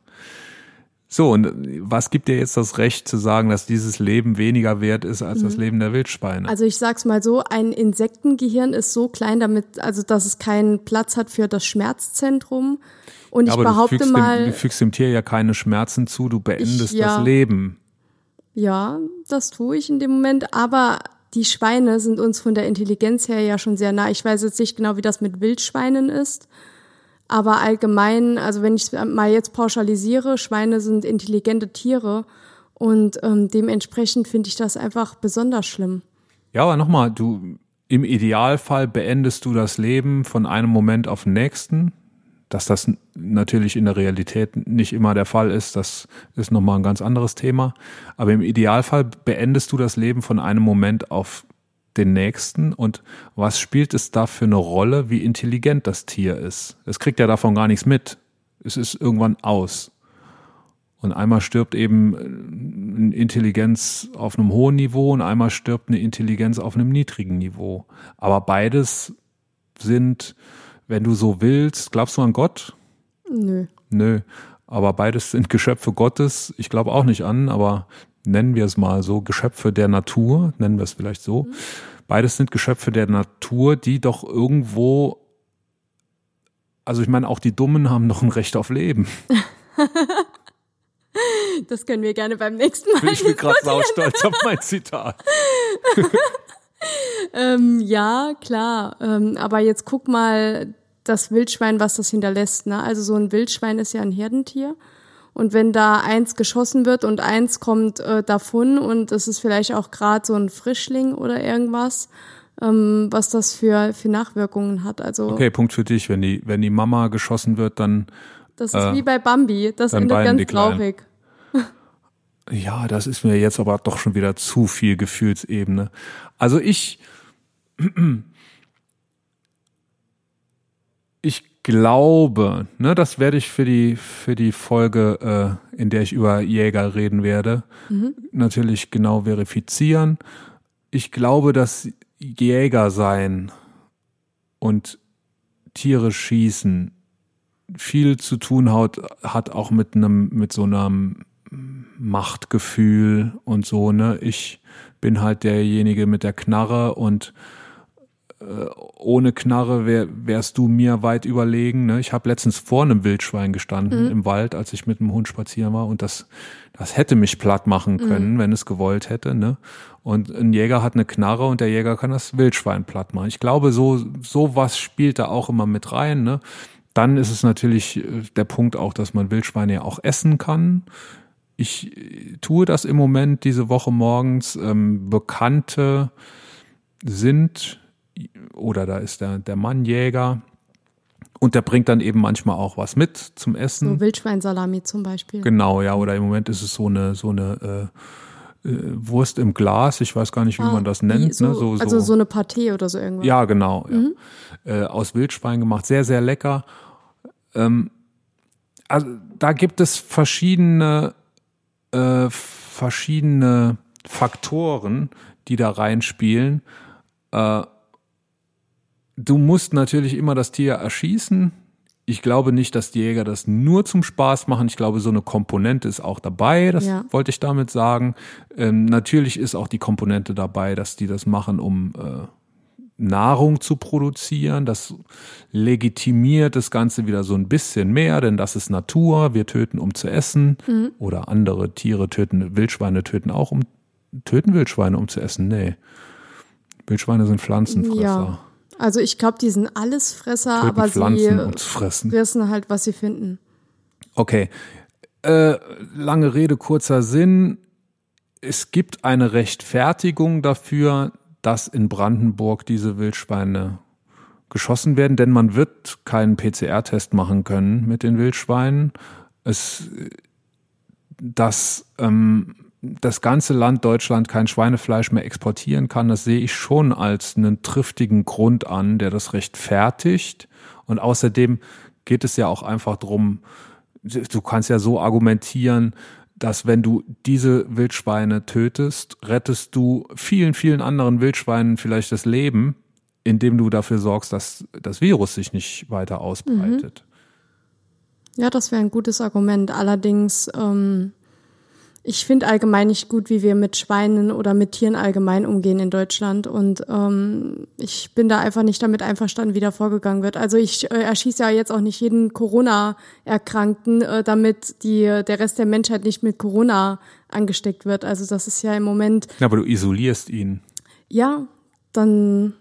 So, und was gibt dir jetzt das Recht zu sagen, dass dieses Leben weniger wert ist als das Leben der Wildschweine? Also ich sag's mal so, ein Insektengehirn ist so klein, damit, also dass es keinen Platz hat für das Schmerzzentrum. Und ich aber du behaupte fügst, mal, dem, du fügst dem Tier ja keine Schmerzen zu, du beendest Ich- ja. das Leben. ja, das tue ich in dem Moment, aber die Schweine sind uns von der Intelligenz her ja schon sehr nah. Ich weiß jetzt nicht genau, wie das mit Wildschweinen ist. Aber allgemein, also wenn ich mal jetzt pauschalisiere, Schweine sind intelligente Tiere und ähm, dementsprechend finde ich das einfach besonders schlimm. Ja, aber nochmal, du, im Idealfall beendest du das Leben von einem Moment auf den nächsten. Dass das natürlich in der Realität nicht immer der Fall ist, das ist nochmal ein ganz anderes Thema. Aber im Idealfall beendest du das Leben von einem Moment auf den nächsten. Und was spielt es da für eine Rolle, wie intelligent das Tier ist? Es kriegt ja davon gar nichts mit. Es ist irgendwann aus. Und einmal stirbt eben äh, eine Intelligenz auf einem hohen Niveau und einmal stirbt eine Intelligenz auf einem niedrigen Niveau. Aber beides sind, wenn du so willst, glaubst du an Gott? Nö. Nö. Aber beides sind Geschöpfe Gottes. Ich glaube auch nicht an, aber nennen wir es mal so, Geschöpfe der Natur, nennen wir es vielleicht so. Beides sind Geschöpfe der Natur, die doch irgendwo, also ich meine, auch die Dummen haben doch ein Recht auf Leben. [LAUGHS] Das können wir gerne beim nächsten Mal. Ich bin gerade saustolz auf mein Zitat. [LAUGHS] Ähm, ja, klar. Ähm, aber jetzt guck mal das Wildschwein, was das hinterlässt. Ne? Also so ein Wildschwein ist ja ein Herdentier. Und wenn da eins geschossen wird und eins kommt äh, davon und es ist vielleicht auch gerade so ein Frischling oder irgendwas, ähm, was das für, für Nachwirkungen hat. Also Okay, Punkt für dich. Wenn die, wenn die Mama geschossen wird, dann, das ist äh, wie bei Bambi. Das endet ganz traurig. [LAUGHS] ja, das ist mir jetzt aber doch schon wieder zu viel Gefühlsebene. Also ich, [CLEARS THROAT] ich glaube, ne, das werde ich für die, für die Folge, äh, in der ich über Jäger reden werde, natürlich genau verifizieren. Ich glaube, dass Jäger sein und Tiere schießen viel zu tun hat, hat auch mit einem, mit so einem Machtgefühl und so, ne? Ich bin halt derjenige mit der Knarre und ohne Knarre wär, wärst du mir weit überlegen. Ne? Ich habe letztens vor einem Wildschwein gestanden im Wald, als ich mit dem Hund spazieren war und das, das hätte mich platt machen können, wenn es gewollt hätte. Ne? Und ein Jäger hat eine Knarre und der Jäger kann das Wildschwein platt machen. Ich glaube, so, so was spielt da auch immer mit rein. Ne? Dann ist es natürlich äh, der Punkt auch, dass man Wildschweine ja auch essen kann. Ich äh, tue das im Moment diese Woche morgens. Ähm, Bekannte sind, oder da ist der, der Mann Jäger und der bringt dann eben manchmal auch was mit zum Essen. So Wildschweinsalami zum Beispiel. Genau, ja, oder im Moment ist es so eine, so eine äh, Wurst im Glas, ich weiß gar nicht, wie ah, man das nennt. So, ne? so, also so eine Pâté oder so irgendwas. Ja, genau. Mhm. Ja. Äh, aus Wildschwein gemacht, sehr, sehr lecker. Ähm, also da gibt es verschiedene, äh, verschiedene Faktoren, die da reinspielen. Äh, du musst natürlich immer das Tier erschießen. Ich glaube nicht, dass die Jäger das nur zum Spaß machen. Ich glaube, so eine Komponente ist auch dabei. Das ja. wollte ich damit sagen. Ähm, natürlich ist auch die Komponente dabei, dass die das machen, um äh, Nahrung zu produzieren. Das legitimiert das Ganze wieder so ein bisschen mehr, denn das ist Natur. Wir töten, um zu essen. Mhm. Oder andere Tiere töten, Wildschweine töten auch, um töten Wildschweine, um zu essen. Nee. Wildschweine sind Pflanzenfresser. Ja. Also ich glaube, die sind Allesfresser, Töten aber Pflanzen, sie fressen. fressen halt, was sie finden. Okay. Äh, lange Rede, kurzer Sinn. Es gibt eine Rechtfertigung dafür, dass in Brandenburg diese Wildschweine geschossen werden, denn man wird keinen PCR-Test machen können mit den Wildschweinen. Es, das ähm, das ganze Land Deutschland kein Schweinefleisch mehr exportieren kann, das sehe ich schon als einen triftigen Grund an, der das rechtfertigt. Und außerdem geht es ja auch einfach drum, du kannst ja so argumentieren, dass wenn du diese Wildschweine tötest, rettest du vielen, vielen anderen Wildschweinen vielleicht das Leben, indem du dafür sorgst, dass das Virus sich nicht weiter ausbreitet. Mhm. Ja, das wäre ein gutes Argument. Allerdings ähm, ich finde allgemein nicht gut, wie wir mit Schweinen oder mit Tieren allgemein umgehen in Deutschland. Und ähm, ich bin da einfach nicht damit einverstanden, wie da vorgegangen wird. Also ich äh, erschieße ja jetzt auch nicht jeden Corona-Erkrankten, äh, damit die, der Rest der Menschheit nicht mit Corona angesteckt wird. Also das ist ja im Moment. Ja, aber du isolierst ihn. Ja, dann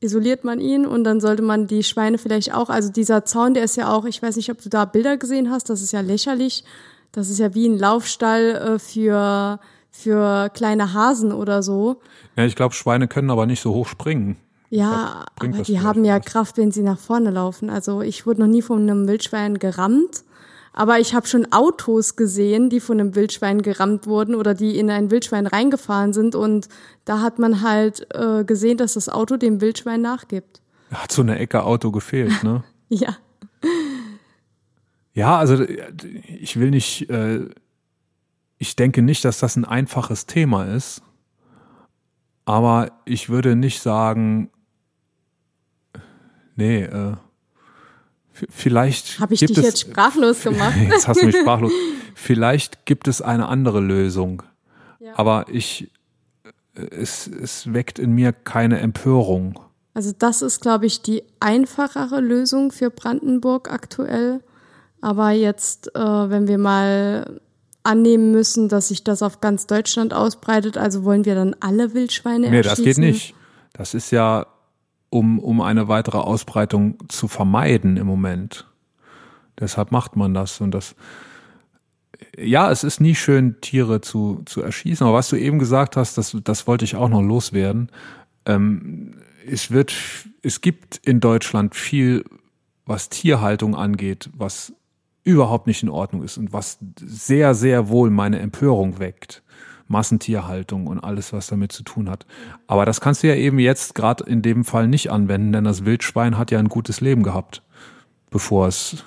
isoliert man ihn und dann sollte man die Schweine vielleicht auch, also dieser Zaun, der ist ja auch, ich weiß nicht, ob du da Bilder gesehen hast, das ist ja lächerlich das ist ja wie ein Laufstall äh, für, für kleine Hasen oder so. Ja, ich glaube, Schweine können aber nicht so hoch springen. Ja, aber die haben ja was. Kraft, wenn sie nach vorne laufen. Also ich wurde noch nie von einem Wildschwein gerammt, aber ich habe schon Autos gesehen, die von einem Wildschwein gerammt wurden oder die in ein Wildschwein reingefahren sind und da hat man halt äh, gesehen, dass das Auto dem Wildschwein nachgibt. Hat so eine Ecke Auto gefehlt, ne? [LAUGHS] ja. Ja, also ich will nicht, äh, ich denke nicht, dass das ein einfaches Thema ist, aber ich würde nicht sagen, nee, äh, vielleicht. Habe ich dich es, jetzt sprachlos [LAUGHS] gemacht? jetzt hast du mich sprachlos. [LAUGHS] vielleicht gibt es eine andere Lösung, ja. aber ich, es, es weckt in mir keine Empörung. Also das ist, glaube ich, die einfachere Lösung für Brandenburg aktuell. Aber jetzt, äh, wenn wir mal annehmen müssen, dass sich das auf ganz Deutschland ausbreitet, also wollen wir dann alle Wildschweine erschießen? Nee, das geht nicht. Das ist ja, um, um eine weitere Ausbreitung zu vermeiden im Moment. Deshalb macht man das und das, ja, es ist nie schön, Tiere zu, zu erschießen. Aber was du eben gesagt hast, das, das wollte ich auch noch loswerden. Ähm, es wird, es gibt in Deutschland viel, was Tierhaltung angeht, was überhaupt nicht in Ordnung ist und was sehr, sehr wohl meine Empörung weckt. Massentierhaltung und alles, was damit zu tun hat. Aber das kannst du ja eben jetzt gerade in dem Fall nicht anwenden, denn das Wildschwein hat ja ein gutes Leben gehabt, bevor es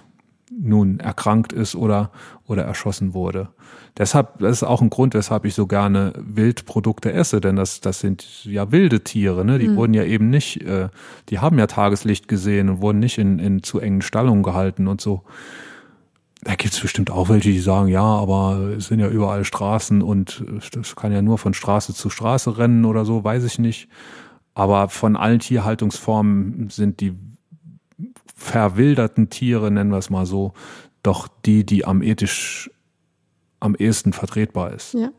nun erkrankt ist oder, oder erschossen wurde. Deshalb, das ist auch ein Grund, weshalb ich so gerne Wildprodukte esse, denn das, das sind ja wilde Tiere, ne? Die mhm. wurden ja eben nicht, äh, die haben ja Tageslicht gesehen und wurden nicht in, in zu engen Stallungen gehalten und so da gibt es bestimmt auch welche, die sagen, ja, aber es sind ja überall Straßen und das kann ja nur von Straße zu Straße rennen oder so, weiß ich nicht. Aber von allen Tierhaltungsformen sind die verwilderten Tiere, nennen wir es mal so, doch die, die am ethisch am ehesten vertretbar ist. Ja.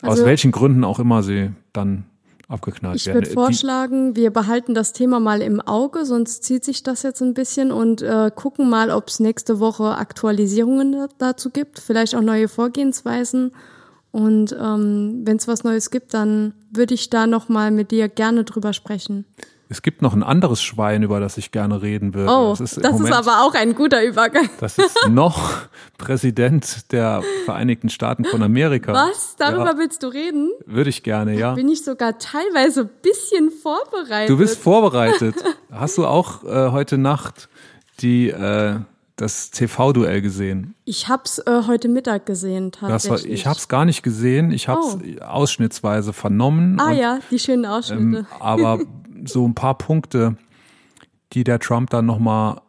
Also, Aus welchen Gründen auch immer sie dann abgeknallt ich werden. Ich würde vorschlagen, wir behalten das Thema mal im Auge, sonst zieht sich das jetzt ein bisschen und äh, gucken mal, ob es nächste Woche Aktualisierungen dazu gibt, vielleicht auch neue Vorgehensweisen. Und ähm, wenn es was Neues gibt, dann würde ich da noch mal mit dir gerne drüber sprechen. Es gibt noch ein anderes Schwein, über das ich gerne reden würde. Oh, das ist, das Moment, ist aber auch ein guter Übergang. Das ist noch Präsident der Vereinigten Staaten von Amerika. Was? Darüber ja, willst du reden? Würde ich gerne, ja. Bin ich sogar teilweise ein bisschen vorbereitet. Du bist vorbereitet. Hast du auch äh, heute Nacht die äh, das TV-Duell gesehen? Ich hab's äh, heute Mittag gesehen, tatsächlich. War, ich hab's gar nicht gesehen. Ich hab's oh. ausschnittsweise vernommen. Ah und, ja, die schönen Ausschnitte. Ähm, aber [LAUGHS] so ein paar Punkte, die der Trump dann nochmal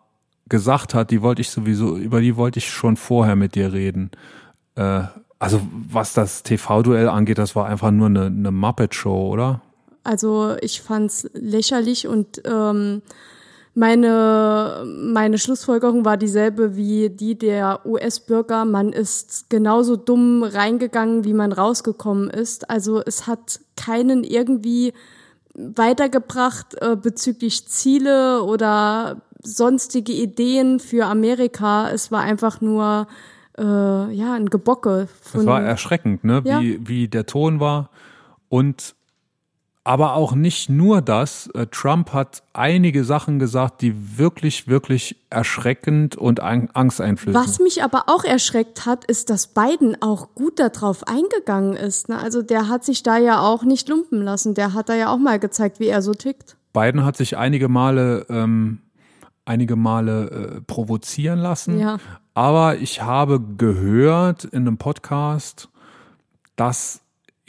gesagt hat, die wollte ich sowieso, über die wollte ich schon vorher mit dir reden. Äh, also was das TV-Duell angeht, das war einfach nur eine, eine Muppet-Show, oder? Also ich fand's lächerlich und ähm, meine, meine Schlussfolgerung war dieselbe wie die der US-Bürger. Man ist genauso dumm reingegangen, wie man rausgekommen ist. Also es hat keinen irgendwie weitergebracht äh, bezüglich Ziele oder sonstige Ideen für Amerika. Es war einfach nur äh, ja ein Gebocke. Von, es war erschreckend, ne? Ja. Wie, wie der Ton war und aber auch nicht nur das. Äh, Trump hat einige Sachen gesagt, die wirklich, wirklich erschreckend und Angst einflößen. Was mich aber auch erschreckt hat, ist, dass Biden auch gut darauf eingegangen ist. Ne? Also der hat sich da ja auch nicht lumpen lassen. Der hat da ja auch mal gezeigt, wie er so tickt. Biden hat sich einige Male, ähm, einige Male äh, provozieren lassen. Ja. Aber ich habe gehört in einem Podcast, dass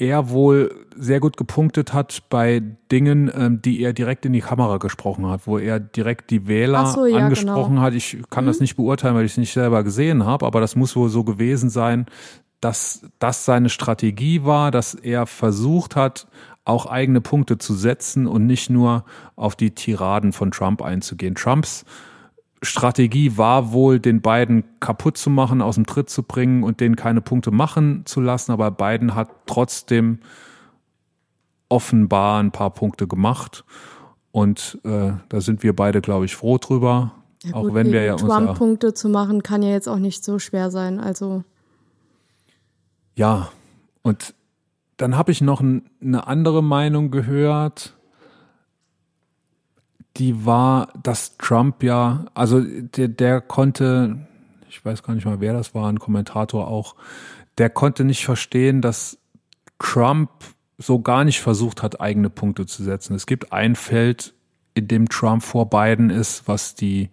er wohl sehr gut gepunktet hat bei Dingen, ähm, die er direkt in die Kamera gesprochen hat, wo er direkt die Wähler so, ja, angesprochen genau. hat. Ich kann mhm. das nicht beurteilen, weil ich es nicht selber gesehen habe, aber das muss wohl so gewesen sein, dass das seine Strategie war, dass er versucht hat, auch eigene Punkte zu setzen und nicht nur auf die Tiraden von Trump einzugehen. Trumps Strategie war wohl, den beiden kaputt zu machen, aus dem Tritt zu bringen und denen keine Punkte machen zu lassen. Aber Biden hat trotzdem offenbar ein paar Punkte gemacht. Und äh, da sind wir beide, glaube ich, froh drüber. Ja, auch gut, wenn wir ja Trump Punkte zu machen, kann ja jetzt auch nicht so schwer sein. Also ja, und dann habe ich noch ein, eine andere Meinung gehört die war, dass Trump ja, also der, der konnte, ich weiß gar nicht mal, wer das war, ein Kommentator auch, der konnte nicht verstehen, dass Trump so gar nicht versucht hat, eigene Punkte zu setzen. Es gibt ein Feld, in dem Trump vor Biden ist, was die,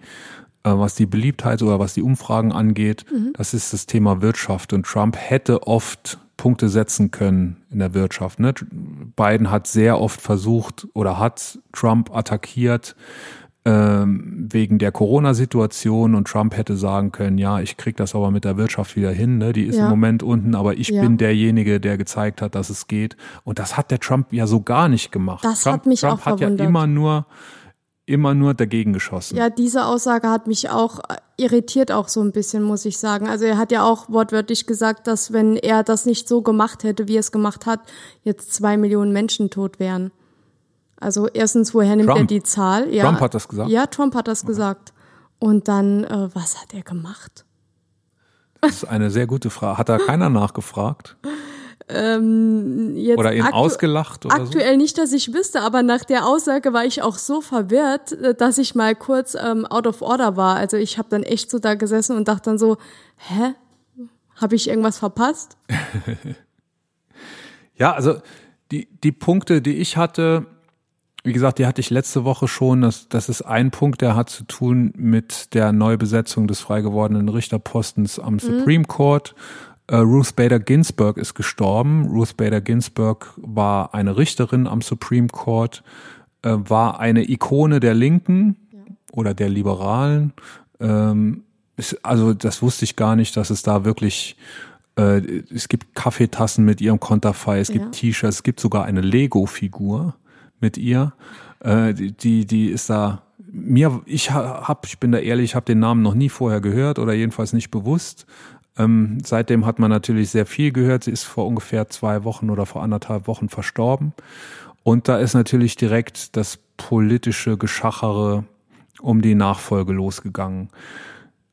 äh, was die Beliebtheit oder was die Umfragen angeht. Mhm. Das ist das Thema Wirtschaft. Und Trump hätte oft Punkte setzen können in der Wirtschaft. Ne? Biden hat sehr oft versucht oder hat Trump attackiert ähm, wegen der Corona-Situation und Trump hätte sagen können, ja, ich krieg das aber mit der Wirtschaft wieder hin, ne? die ist ja. im Moment unten, aber ich ja. bin derjenige, der gezeigt hat, dass es geht. Und das hat der Trump ja so gar nicht gemacht. Das Trump, hat mich Trump auch hat verwundert. ja immer nur immer nur dagegen geschossen. Ja, diese Aussage hat mich auch irritiert auch so ein bisschen, muss ich sagen. Also er hat ja auch wortwörtlich gesagt, dass wenn er das nicht so gemacht hätte, wie er es gemacht hat, jetzt zwei Millionen Menschen tot wären. Also erstens, woher nimmt Trump. er die Zahl? Ja, Trump hat das gesagt. Ja, Trump hat das okay. gesagt. Und dann, äh, was hat er gemacht? Das ist eine sehr gute Frage. Hat da keiner [LAUGHS] nachgefragt? Ähm, jetzt oder ihn ausgelacht oder Aktuell so? nicht, dass ich wüsste, aber nach der Aussage war ich auch so verwirrt, äh, dass ich mal kurz ähm, out of order war. Also ich habe dann echt so da gesessen und dachte dann so, hä? Habe ich irgendwas verpasst? [LAUGHS] ja, also die, die Punkte, die ich hatte, wie gesagt, die hatte ich letzte Woche schon. Das, das ist ein Punkt, der hat zu tun mit der Neubesetzung des frei gewordenen Richterpostens am mhm. Supreme Court. Äh, Ruth Bader Ginsburg ist gestorben. Ruth Bader Ginsburg war eine Richterin am Supreme Court, äh, war eine Ikone der Linken oder der Liberalen. Ähm, also das wusste ich gar nicht, dass es da wirklich äh, es gibt Kaffeetassen mit ihrem Konterfei, es gibt ja. T-Shirts, es gibt sogar eine Lego-Figur mit ihr. Die, die ist da mir, ich hab, ich bin da ehrlich, ich habe den Namen noch nie vorher gehört oder jedenfalls nicht bewusst. Ähm, seitdem hat man natürlich sehr viel gehört. Sie ist vor ungefähr zwei Wochen oder vor anderthalb Wochen verstorben. Und da ist natürlich direkt das politische Geschachere um die Nachfolge losgegangen.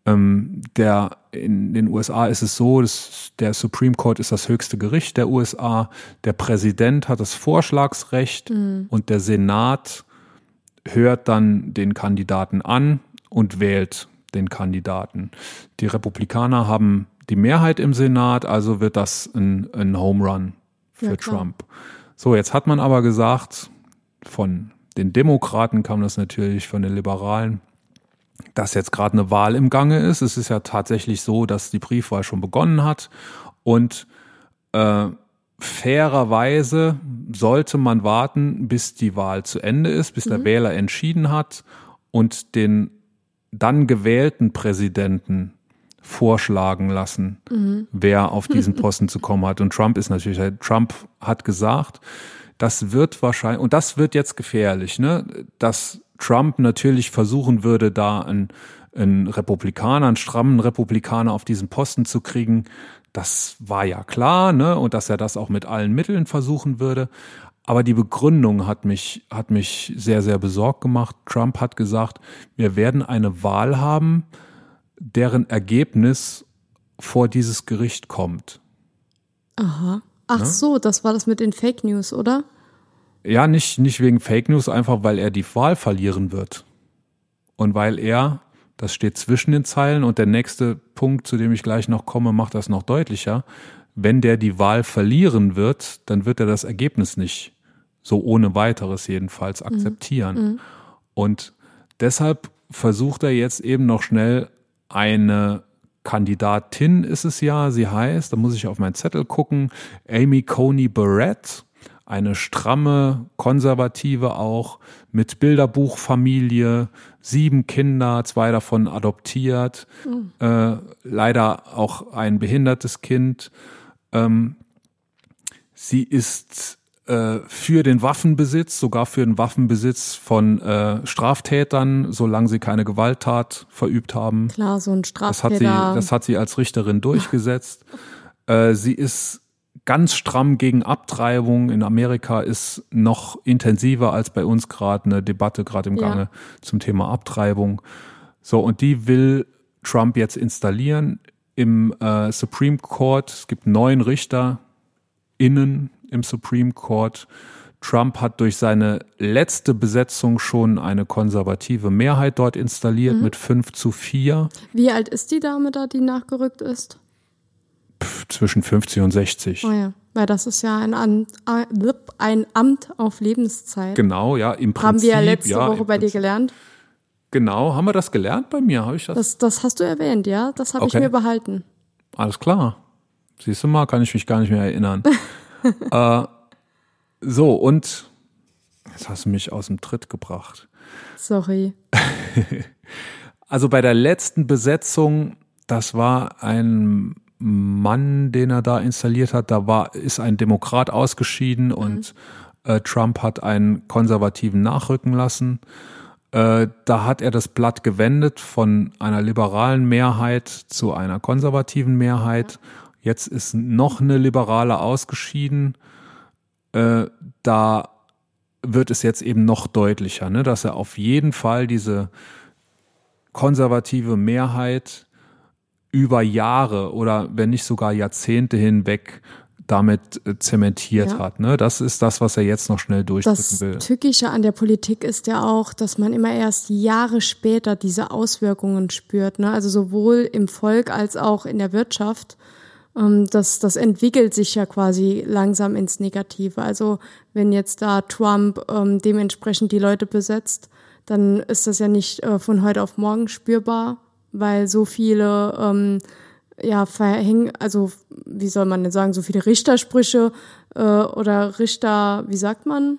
Ähm, der, in den USA ist es so, dass der Supreme Court ist das höchste Gericht der USA. Der Präsident hat das Vorschlagsrecht mhm. und der Senat hört dann den Kandidaten an und wählt den Kandidaten. Die Republikaner haben die Mehrheit im Senat, also wird das ein, ein Home Run für ja, Trump. So, jetzt hat man aber gesagt, von den Demokraten kam das natürlich, von den Liberalen, dass jetzt gerade eine Wahl im Gange ist. Es ist ja tatsächlich so, dass die Briefwahl schon begonnen hat und äh, fairerweise sollte man warten, bis die Wahl zu Ende ist, bis mhm. der Wähler entschieden hat und den dann gewählten Präsidenten vorschlagen lassen, mhm. wer auf diesen [LAUGHS] Posten zu kommen hat. Und Trump ist natürlich, Trump hat gesagt, das wird wahrscheinlich, und das wird jetzt gefährlich, ne, dass Trump natürlich versuchen würde, da einen, einen Republikaner, einen strammen Republikaner auf diesen Posten zu kriegen. Das war ja klar, ne, und dass er das auch mit allen Mitteln versuchen würde. Aber die Begründung hat mich, hat mich sehr, sehr besorgt gemacht. Trump hat gesagt, wir werden eine Wahl haben, deren Ergebnis vor dieses Gericht kommt. Aha. Ach ne? so, das war das mit den Fake News, oder? Ja, nicht, nicht wegen Fake News, einfach weil er die Wahl verlieren wird. Und weil er, das steht zwischen den Zeilen und der nächste Punkt, zu dem ich gleich noch komme, macht das noch deutlicher. Wenn der die Wahl verlieren wird, dann wird er das Ergebnis nicht so ohne weiteres jedenfalls mhm. akzeptieren. Mhm. Und deshalb versucht er jetzt eben noch schnell eine Kandidatin ist es ja, sie heißt, da muss ich auf meinen Zettel gucken, Amy Coney Barrett, eine stramme, konservative auch, mit Bilderbuchfamilie, sieben Kinder, zwei davon adoptiert, mhm. äh, leider auch ein behindertes Kind. Ähm, sie ist äh, für den Waffenbesitz, sogar für den Waffenbesitz von äh, Straftätern, solange sie keine Gewalttat verübt haben. Klar, so ein Straftäter. Das hat sie, das hat sie als Richterin durchgesetzt. [LAUGHS] äh, sie ist ganz stramm gegen Abtreibung. In Amerika ist noch intensiver als bei uns gerade eine Debatte gerade im Gange ja. zum Thema Abtreibung. So, und die will Trump jetzt installieren im äh, Supreme Court. Es gibt neun Richter innen im Supreme Court. Trump hat durch seine letzte Besetzung schon eine konservative Mehrheit dort installiert mhm. mit 5 zu 4. Wie alt ist die Dame da, die nachgerückt ist? Pff, zwischen 50 und 60. Oh ja, weil das ist ja ein Amt, ein Amt auf Lebenszeit. Genau, ja, im Prinzip. Haben wir ja letzte ja, Woche bei dir gelernt. Genau, haben wir das gelernt bei mir? Habe ich das? Das, das hast du erwähnt, ja. Das habe okay. ich mir behalten. Alles klar. Siehst du mal, kann ich mich gar nicht mehr erinnern. [LAUGHS] äh, so, und jetzt hast du mich aus dem Tritt gebracht. Sorry. [LAUGHS] also bei der letzten Besetzung, das war ein Mann, den er da installiert hat, da war, ist ein Demokrat ausgeschieden mhm. und äh, Trump hat einen Konservativen nachrücken lassen. Äh, da hat er das Blatt gewendet von einer liberalen Mehrheit zu einer konservativen Mehrheit. Ja. Jetzt ist noch eine Liberale ausgeschieden. Äh, da wird es jetzt eben noch deutlicher, ne, dass er auf jeden Fall diese konservative Mehrheit über Jahre oder wenn nicht sogar Jahrzehnte hinweg damit äh, zementiert ja. hat. Ne? Das ist das, was er jetzt noch schnell durchdrücken das will. Das Tückische an der Politik ist ja auch, dass man immer erst Jahre später diese Auswirkungen spürt. Ne? Also sowohl im Volk als auch in der Wirtschaft. Ähm, das, das entwickelt sich ja quasi langsam ins Negative. Also wenn jetzt da Trump ähm, dementsprechend die Leute besetzt, dann ist das ja nicht äh, von heute auf morgen spürbar, weil so viele ähm, ja verhängen, also wie soll man denn sagen, so viele Richtersprüche äh, oder Richter, wie sagt man?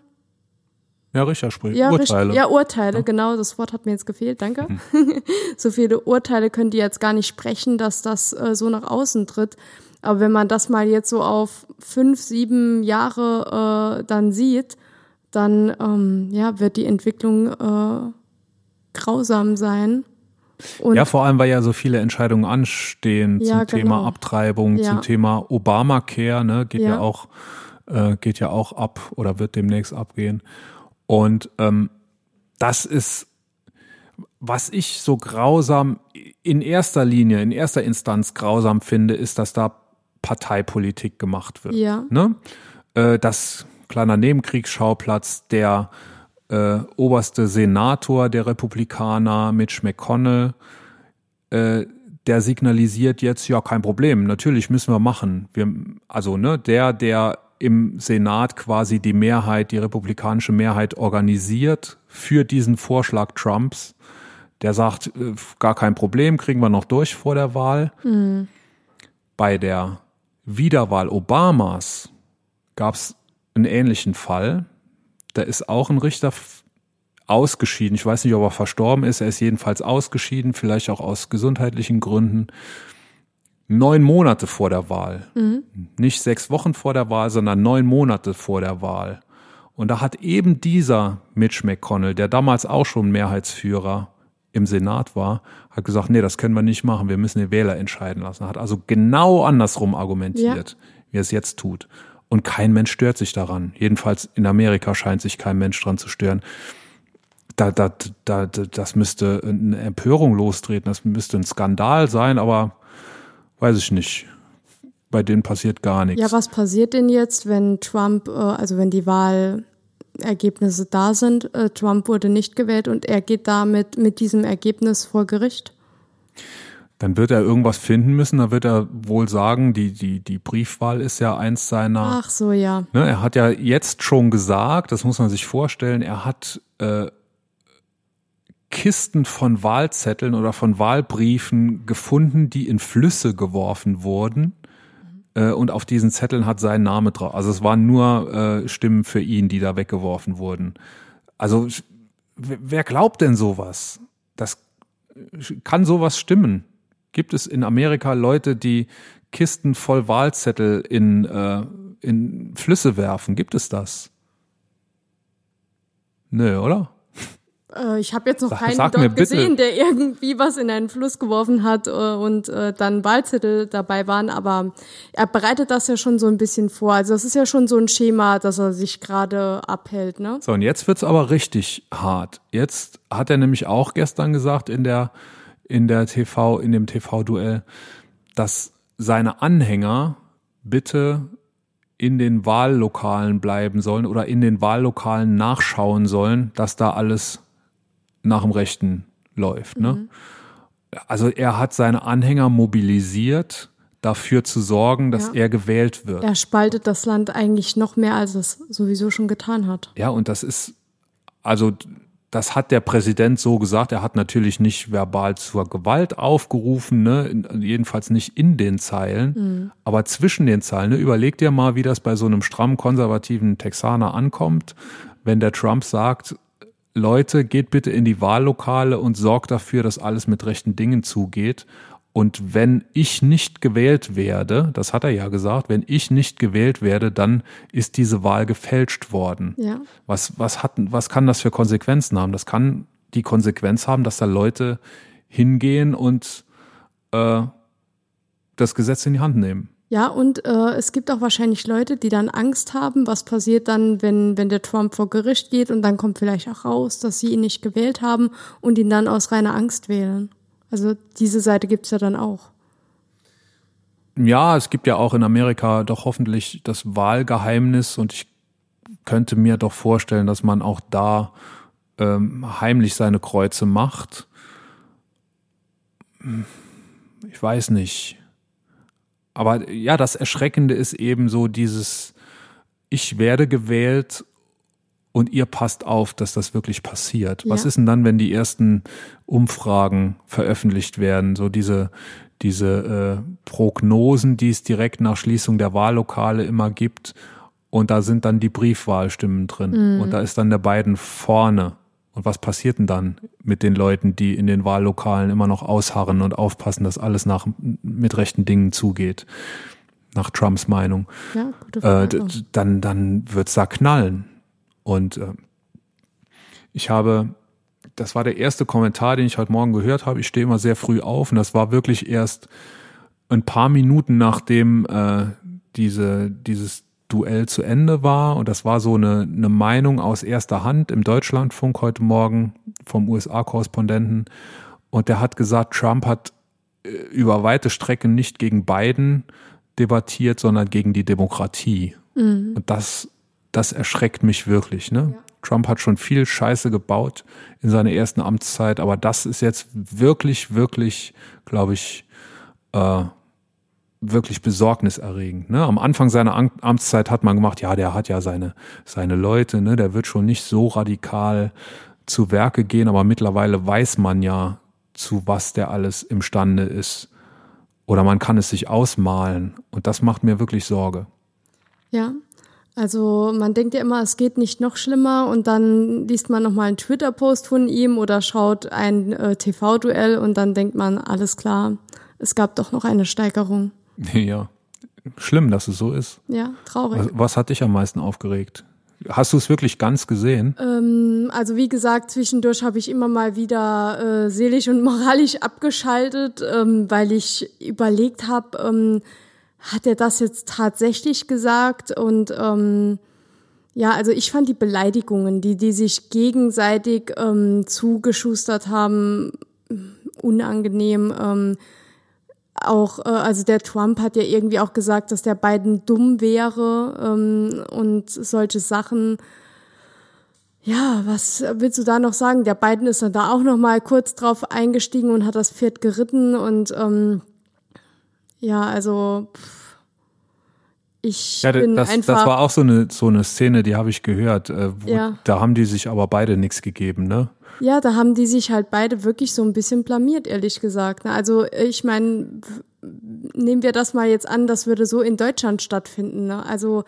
Ja, Richtersprüche, ja, Urteile. Ja, Urteile, ja. genau, das Wort hat mir jetzt gefehlt, danke. Mhm. [LAUGHS] so viele Urteile können die jetzt gar nicht sprechen, dass das äh, so nach außen tritt. Aber wenn man das mal jetzt so auf fünf, sieben Jahre äh, dann sieht, dann ähm, ja, wird die Entwicklung äh, grausam sein. Und ja, vor allem, weil ja so viele Entscheidungen anstehen ja, zum genau. Thema Abtreibung, ja. zum Thema Obamacare, ne, geht ja, ja auch, äh, geht ja auch ab oder wird demnächst abgehen. Und ähm, das ist, was ich so grausam in erster Linie, in erster Instanz grausam finde, ist, dass da Parteipolitik gemacht wird. Ja. Ne? Äh, das kleiner Nebenkriegsschauplatz, der äh, oberste Senator der Republikaner, Mitch McConnell, äh, der signalisiert jetzt, ja, kein Problem, natürlich müssen wir machen. Wir, also, ne, der, der im Senat quasi die Mehrheit, die republikanische Mehrheit organisiert für diesen Vorschlag Trumps, der sagt, äh, gar kein Problem, kriegen wir noch durch vor der Wahl. Mhm. Bei der Wiederwahl Obamas gab es einen ähnlichen Fall. Da ist auch ein Richter ausgeschieden. Ich weiß nicht, ob er verstorben ist. Er ist jedenfalls ausgeschieden, vielleicht auch aus gesundheitlichen Gründen. Neun Monate vor der Wahl. Mhm. Nicht sechs Wochen vor der Wahl, sondern neun Monate vor der Wahl. Und da hat eben dieser Mitch McConnell, der damals auch schon Mehrheitsführer im Senat war, hat gesagt, nee, das können wir nicht machen, wir müssen den Wähler entscheiden lassen. Hat also genau andersrum argumentiert, ja. wie er es jetzt tut. Und kein Mensch stört sich daran. Jedenfalls in Amerika scheint sich kein Mensch dran zu stören. Da, da, da, das müsste eine Empörung lostreten, das müsste ein Skandal sein, aber weiß ich nicht. Bei denen passiert gar nichts. Ja, was passiert denn jetzt, wenn Trump, äh, also wenn die Wahlergebnisse da sind, äh, Trump wurde nicht gewählt und er geht damit mit diesem Ergebnis vor Gericht? dann wird er irgendwas finden müssen. Da wird er wohl sagen, die, die, die Briefwahl ist ja eins seiner. Ach so, ja. Ne, er hat ja jetzt schon gesagt, das muss man sich vorstellen, er hat äh, Kisten von Wahlzetteln oder von Wahlbriefen gefunden, die in Flüsse geworfen wurden. Äh, und auf diesen Zetteln hat sein Name drauf. Also es waren nur äh, Stimmen für ihn, die da weggeworfen wurden. Also wer glaubt denn sowas? Das kann sowas stimmen? Gibt es in Amerika Leute, die Kisten voll Wahlzettel in, äh, in Flüsse werfen? Gibt es das? Nö, oder? Äh, ich habe jetzt noch sag, keinen sag dort gesehen, der irgendwie was in einen Fluss geworfen hat äh, und äh, dann Wahlzettel dabei waren, aber er bereitet das ja schon so ein bisschen vor. Also das ist ja schon so ein Schema, dass er sich gerade abhält, ne? So, und jetzt wird's aber richtig hart. Jetzt hat er nämlich auch gestern gesagt in der in der TV, in dem TV-Duell, dass seine Anhänger bitte in den Wahllokalen bleiben sollen oder in den Wahllokalen nachschauen sollen, dass da alles nach dem Rechten läuft. Ne? Mhm. Also er hat seine Anhänger mobilisiert, dafür zu sorgen, dass ja. er gewählt wird. Er spaltet das Land eigentlich noch mehr, als es sowieso schon getan hat. Ja, und das ist, also das hat der Präsident so gesagt. Er hat natürlich nicht verbal zur Gewalt aufgerufen, ne? jedenfalls nicht in den Zeilen, mhm. aber zwischen den Zeilen. Ne? Überleg dir mal, wie das bei so einem stramm konservativen Texaner ankommt, wenn der Trump sagt, Leute, geht bitte in die Wahllokale und sorgt dafür, dass alles mit rechten Dingen zugeht. Und wenn ich nicht gewählt werde, das hat er ja gesagt, wenn ich nicht gewählt werde, dann ist diese Wahl gefälscht worden. Ja. Was, was, hat, was kann das für Konsequenzen haben? Das kann die Konsequenz haben, dass da Leute hingehen und äh, das Gesetz in die Hand nehmen. Ja, und äh, es gibt auch wahrscheinlich Leute, die dann Angst haben, was passiert dann, wenn, wenn der Trump vor Gericht geht und dann kommt vielleicht auch raus, dass sie ihn nicht gewählt haben und ihn dann aus reiner Angst wählen. Also diese Seite gibt's ja dann auch. Ja, es gibt ja auch in Amerika doch hoffentlich das Wahlgeheimnis und ich könnte mir doch vorstellen, dass man auch da ähm, heimlich seine Kreuze macht. Ich weiß nicht. Aber ja, das Erschreckende ist eben so dieses, ich werde gewählt und ihr passt auf, dass das wirklich passiert. Ja. Was ist denn dann, wenn die ersten Umfragen veröffentlicht werden, so diese diese äh, Prognosen, die es direkt nach Schließung der Wahllokale immer gibt und da sind dann die Briefwahlstimmen drin mhm. und da ist dann der beiden vorne. Und was passiert denn dann mit den Leuten, die in den Wahllokalen immer noch ausharren und aufpassen, dass alles nach mit rechten Dingen zugeht? Nach Trumps Meinung. Ja, gute Frage. Äh, dann, dann wird's da knallen. Und äh, ich habe, das war der erste Kommentar, den ich heute Morgen gehört habe. Ich stehe immer sehr früh auf und das war wirklich erst ein paar Minuten nachdem äh, diese, dieses Duell zu Ende war. Und das war so eine, eine Meinung aus erster Hand im Deutschlandfunk heute Morgen vom USA-Korrespondenten. Und der hat gesagt, Trump hat äh, über weite Strecken nicht gegen Biden debattiert, sondern gegen die Demokratie. Mhm. Und das das erschreckt mich wirklich. Ne? Ja. Trump hat schon viel Scheiße gebaut in seiner ersten Amtszeit, aber das ist jetzt wirklich, wirklich, glaube ich, äh, wirklich besorgniserregend. Ne? Am Anfang seiner Amtszeit hat man gemacht, ja, der hat ja seine, seine Leute, ne? der wird schon nicht so radikal zu Werke gehen, aber mittlerweile weiß man ja, zu was der alles imstande ist. Oder man kann es sich ausmalen. Und das macht mir wirklich Sorge. Ja, also man denkt ja immer, es geht nicht noch schlimmer und dann liest man nochmal einen Twitter-Post von ihm oder schaut ein äh, TV-Duell und dann denkt man, alles klar, es gab doch noch eine Steigerung. [LAUGHS] Ja, schlimm, dass es so ist. Ja, traurig. Was, was hat dich am meisten aufgeregt? Hast du es wirklich ganz gesehen? Ähm, also wie gesagt, zwischendurch habe ich immer mal wieder äh, seelisch und [LAUGHS] moralisch abgeschaltet, ähm, weil ich überlegt habe, ähm, hat er das jetzt tatsächlich gesagt? Und ähm, ja, also ich fand die Beleidigungen, die die sich gegenseitig ähm, zugeschustert haben, unangenehm. Auch, äh, also der Trump hat ja irgendwie auch gesagt, dass der Biden dumm wäre ähm, und solche Sachen. Ja, was willst du da noch sagen? Der Biden ist dann da auch noch mal kurz drauf eingestiegen und hat das Pferd geritten und ähm, ja, also pff, ich ja, bin das, einfach. das war auch so eine so eine Szene, die habe ich gehört. Äh, wo, Ja. Da haben die sich aber beide nichts gegeben, ne? Ja, da haben die sich halt beide wirklich so ein bisschen blamiert, ehrlich gesagt. ne? Also ich meine, nehmen wir das mal jetzt an, das würde so in Deutschland stattfinden. Ne? Also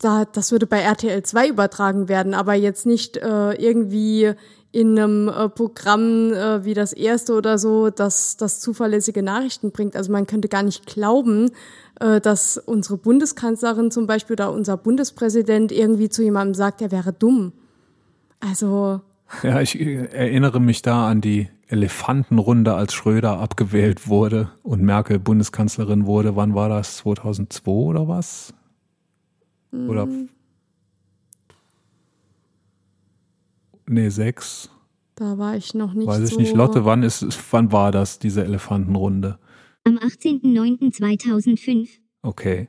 da, das würde bei RTL 2 übertragen werden, aber jetzt nicht äh, irgendwie in einem äh, Programm äh, wie das erste oder so, das, das zuverlässige Nachrichten bringt. Also man könnte gar nicht glauben, äh, dass unsere Bundeskanzlerin zum Beispiel oder unser Bundespräsident irgendwie zu jemandem sagt, er wäre dumm. Also Ja, ich äh, erinnere mich da an die Elefantenrunde, als Schröder abgewählt wurde und Merkel Bundeskanzlerin wurde. Wann war das? 2002 oder was? Oder? Nee, sechs. da war ich noch nicht Weiß ich so. nicht. Lotte, wann ist, wann war das, diese Elefantenrunde? Am 18.09.2005. Okay.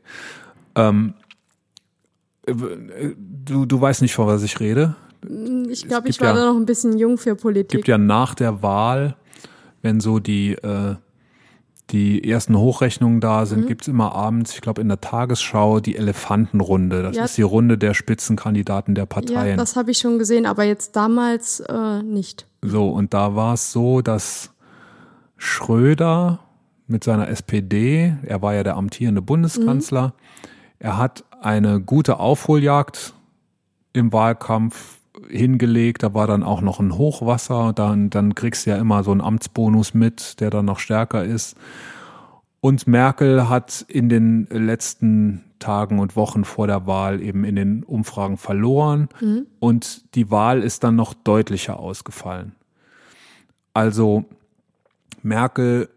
Ähm, äh, du, du weißt nicht, von was ich rede. Ich glaube, Es ich war ja- da noch ein bisschen jung für Politik. gibt ja nach der Wahl, wenn so die, äh, die ersten Hochrechnungen da Mhm. sind, gibt's immer abends, ich glaube in der Tagesschau, die Elefantenrunde. Das Ja. ist die Runde der Spitzenkandidaten der ja, Parteien. das habe ich schon gesehen, aber jetzt damals äh, nicht. so, und da war es so, dass Schröder mit seiner SPD, er war ja der amtierende Bundeskanzler, Mhm. er hat eine gute Aufholjagd im Wahlkampf hingelegt. Da war dann auch noch ein Hochwasser. Dann, dann kriegst du ja immer so einen Amtsbonus mit, der dann noch stärker ist. Und Merkel hat in den letzten Tagen und Wochen vor der Wahl eben in den Umfragen verloren. Und die Wahl ist dann noch deutlicher ausgefallen. Also Merkel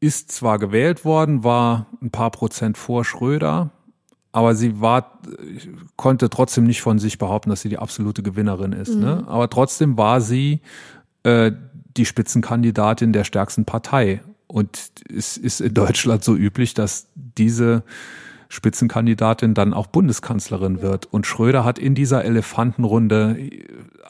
ist zwar gewählt worden, war ein paar Prozent vor Schröder, aber sie war, konnte trotzdem nicht von sich behaupten, dass sie die absolute Gewinnerin ist. Ne? Aber trotzdem war sie äh, die Spitzenkandidatin der stärksten Partei. Und es ist in Deutschland so üblich, dass diese Spitzenkandidatin dann auch Bundeskanzlerin wird. Und Schröder hat in dieser Elefantenrunde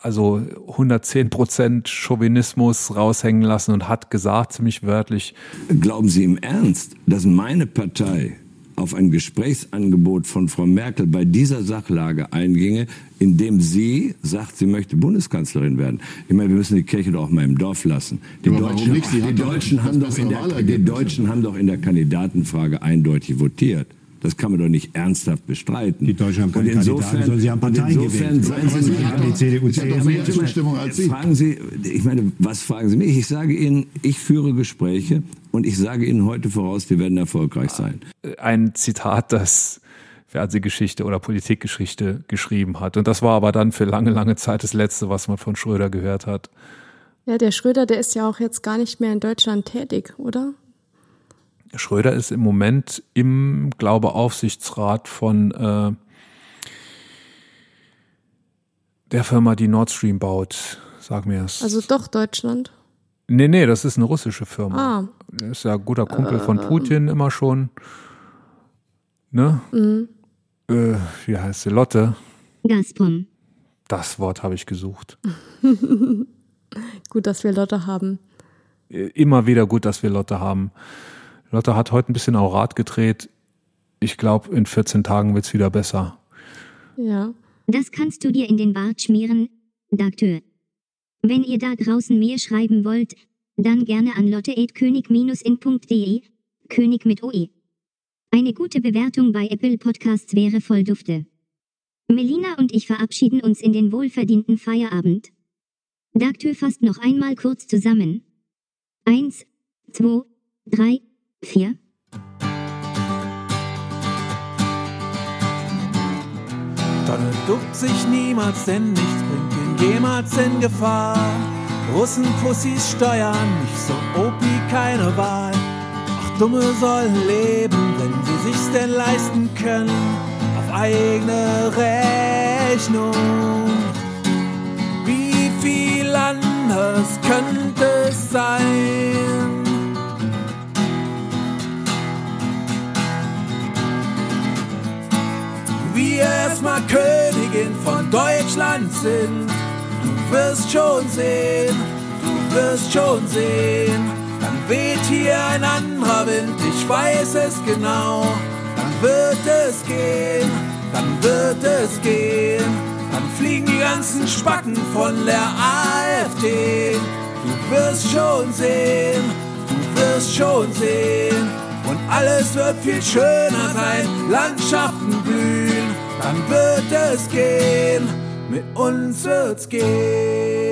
also 110 Prozent Chauvinismus raushängen lassen und hat gesagt, ziemlich wörtlich, Glauben Sie im Ernst, dass meine Partei auf ein Gesprächsangebot von Frau Merkel bei dieser Sachlage einginge, indem sie sagt, sie möchte Bundeskanzlerin werden? Ich meine, wir müssen die Kirche doch auch mal im Dorf lassen. Die Aber warum Deutschen, nicht? Sie die hat doch Deutschen, das haben doch in bessere der, die Wahlergebnis. Deutschen haben doch in der Kandidatenfrage eindeutig votiert. Das kann man doch nicht ernsthaft bestreiten. Die Deutschen haben keine Und insofern, Kandidaten, sondern sie haben Parteien insofern gewählt. seien Sie nicht Sie haben die CDU, Sie hat doch CSU. mehr Zustimmung als Sie. Fragen Sie, ich meine, was fragen Sie mich? Ich sage Ihnen, ich führe Gespräche und ich sage Ihnen heute voraus, wir werden erfolgreich sein. ein Zitat, das Fernsehgeschichte oder Politikgeschichte geschrieben hat. Und das war aber dann für lange, lange Zeit das Letzte, was man von Schröder gehört hat. Ja, der Schröder, der ist ja auch jetzt gar nicht mehr in Deutschland tätig, oder? Schröder ist im Moment im, glaube Aufsichtsrat von äh, der Firma, die Nord Stream baut. Sag mir es. Also doch Deutschland. nee, nee, das ist eine russische Firma. Ah. Ist ja ein guter Kumpel von Putin immer schon. Ne? Mhm. Äh, wie heißt sie? Lotte. Gazprom. Das Wort habe ich gesucht. [LAUGHS] gut, dass wir Lotte haben. Immer wieder gut, dass wir Lotte haben. Lotte hat heute ein bisschen Aurat gedreht. Ich glaube, in 14 Tagen wird es wieder besser. Ja. Das kannst du dir in den Bart schmieren, Dakteur. Wenn ihr da draußen mir schreiben wollt, dann gerne an lotte.könig-in.de, König mit OE. Eine gute Bewertung bei Apple Podcasts wäre voll Dufte. Melina und ich verabschieden uns in den wohlverdienten Feierabend. Daktö fasst noch einmal kurz zusammen. Eins, zwei, drei, vier. Donne duckt sich niemals, denn nichts bringt ihn jemals in Gefahr. Russenpussys steuern nicht so OP, keine Wahl. Ach, Dumme sollen leben, wenn sie sich's denn leisten können, auf eigene Rechnung. Wie viel anders könnte es sein? Wir erstmal Königin von Deutschland sind. Du wirst schon sehen, du wirst schon sehen. Dann weht hier ein anderer Wind, ich weiß es genau. Dann wird es gehen, dann wird es gehen. Dann fliegen die ganzen Spacken von der AfD. Du wirst schon sehen, du wirst schon sehen. Und alles wird viel schöner sein, Landschaften blühen, dann wird es gehen, mit uns wird's gehen.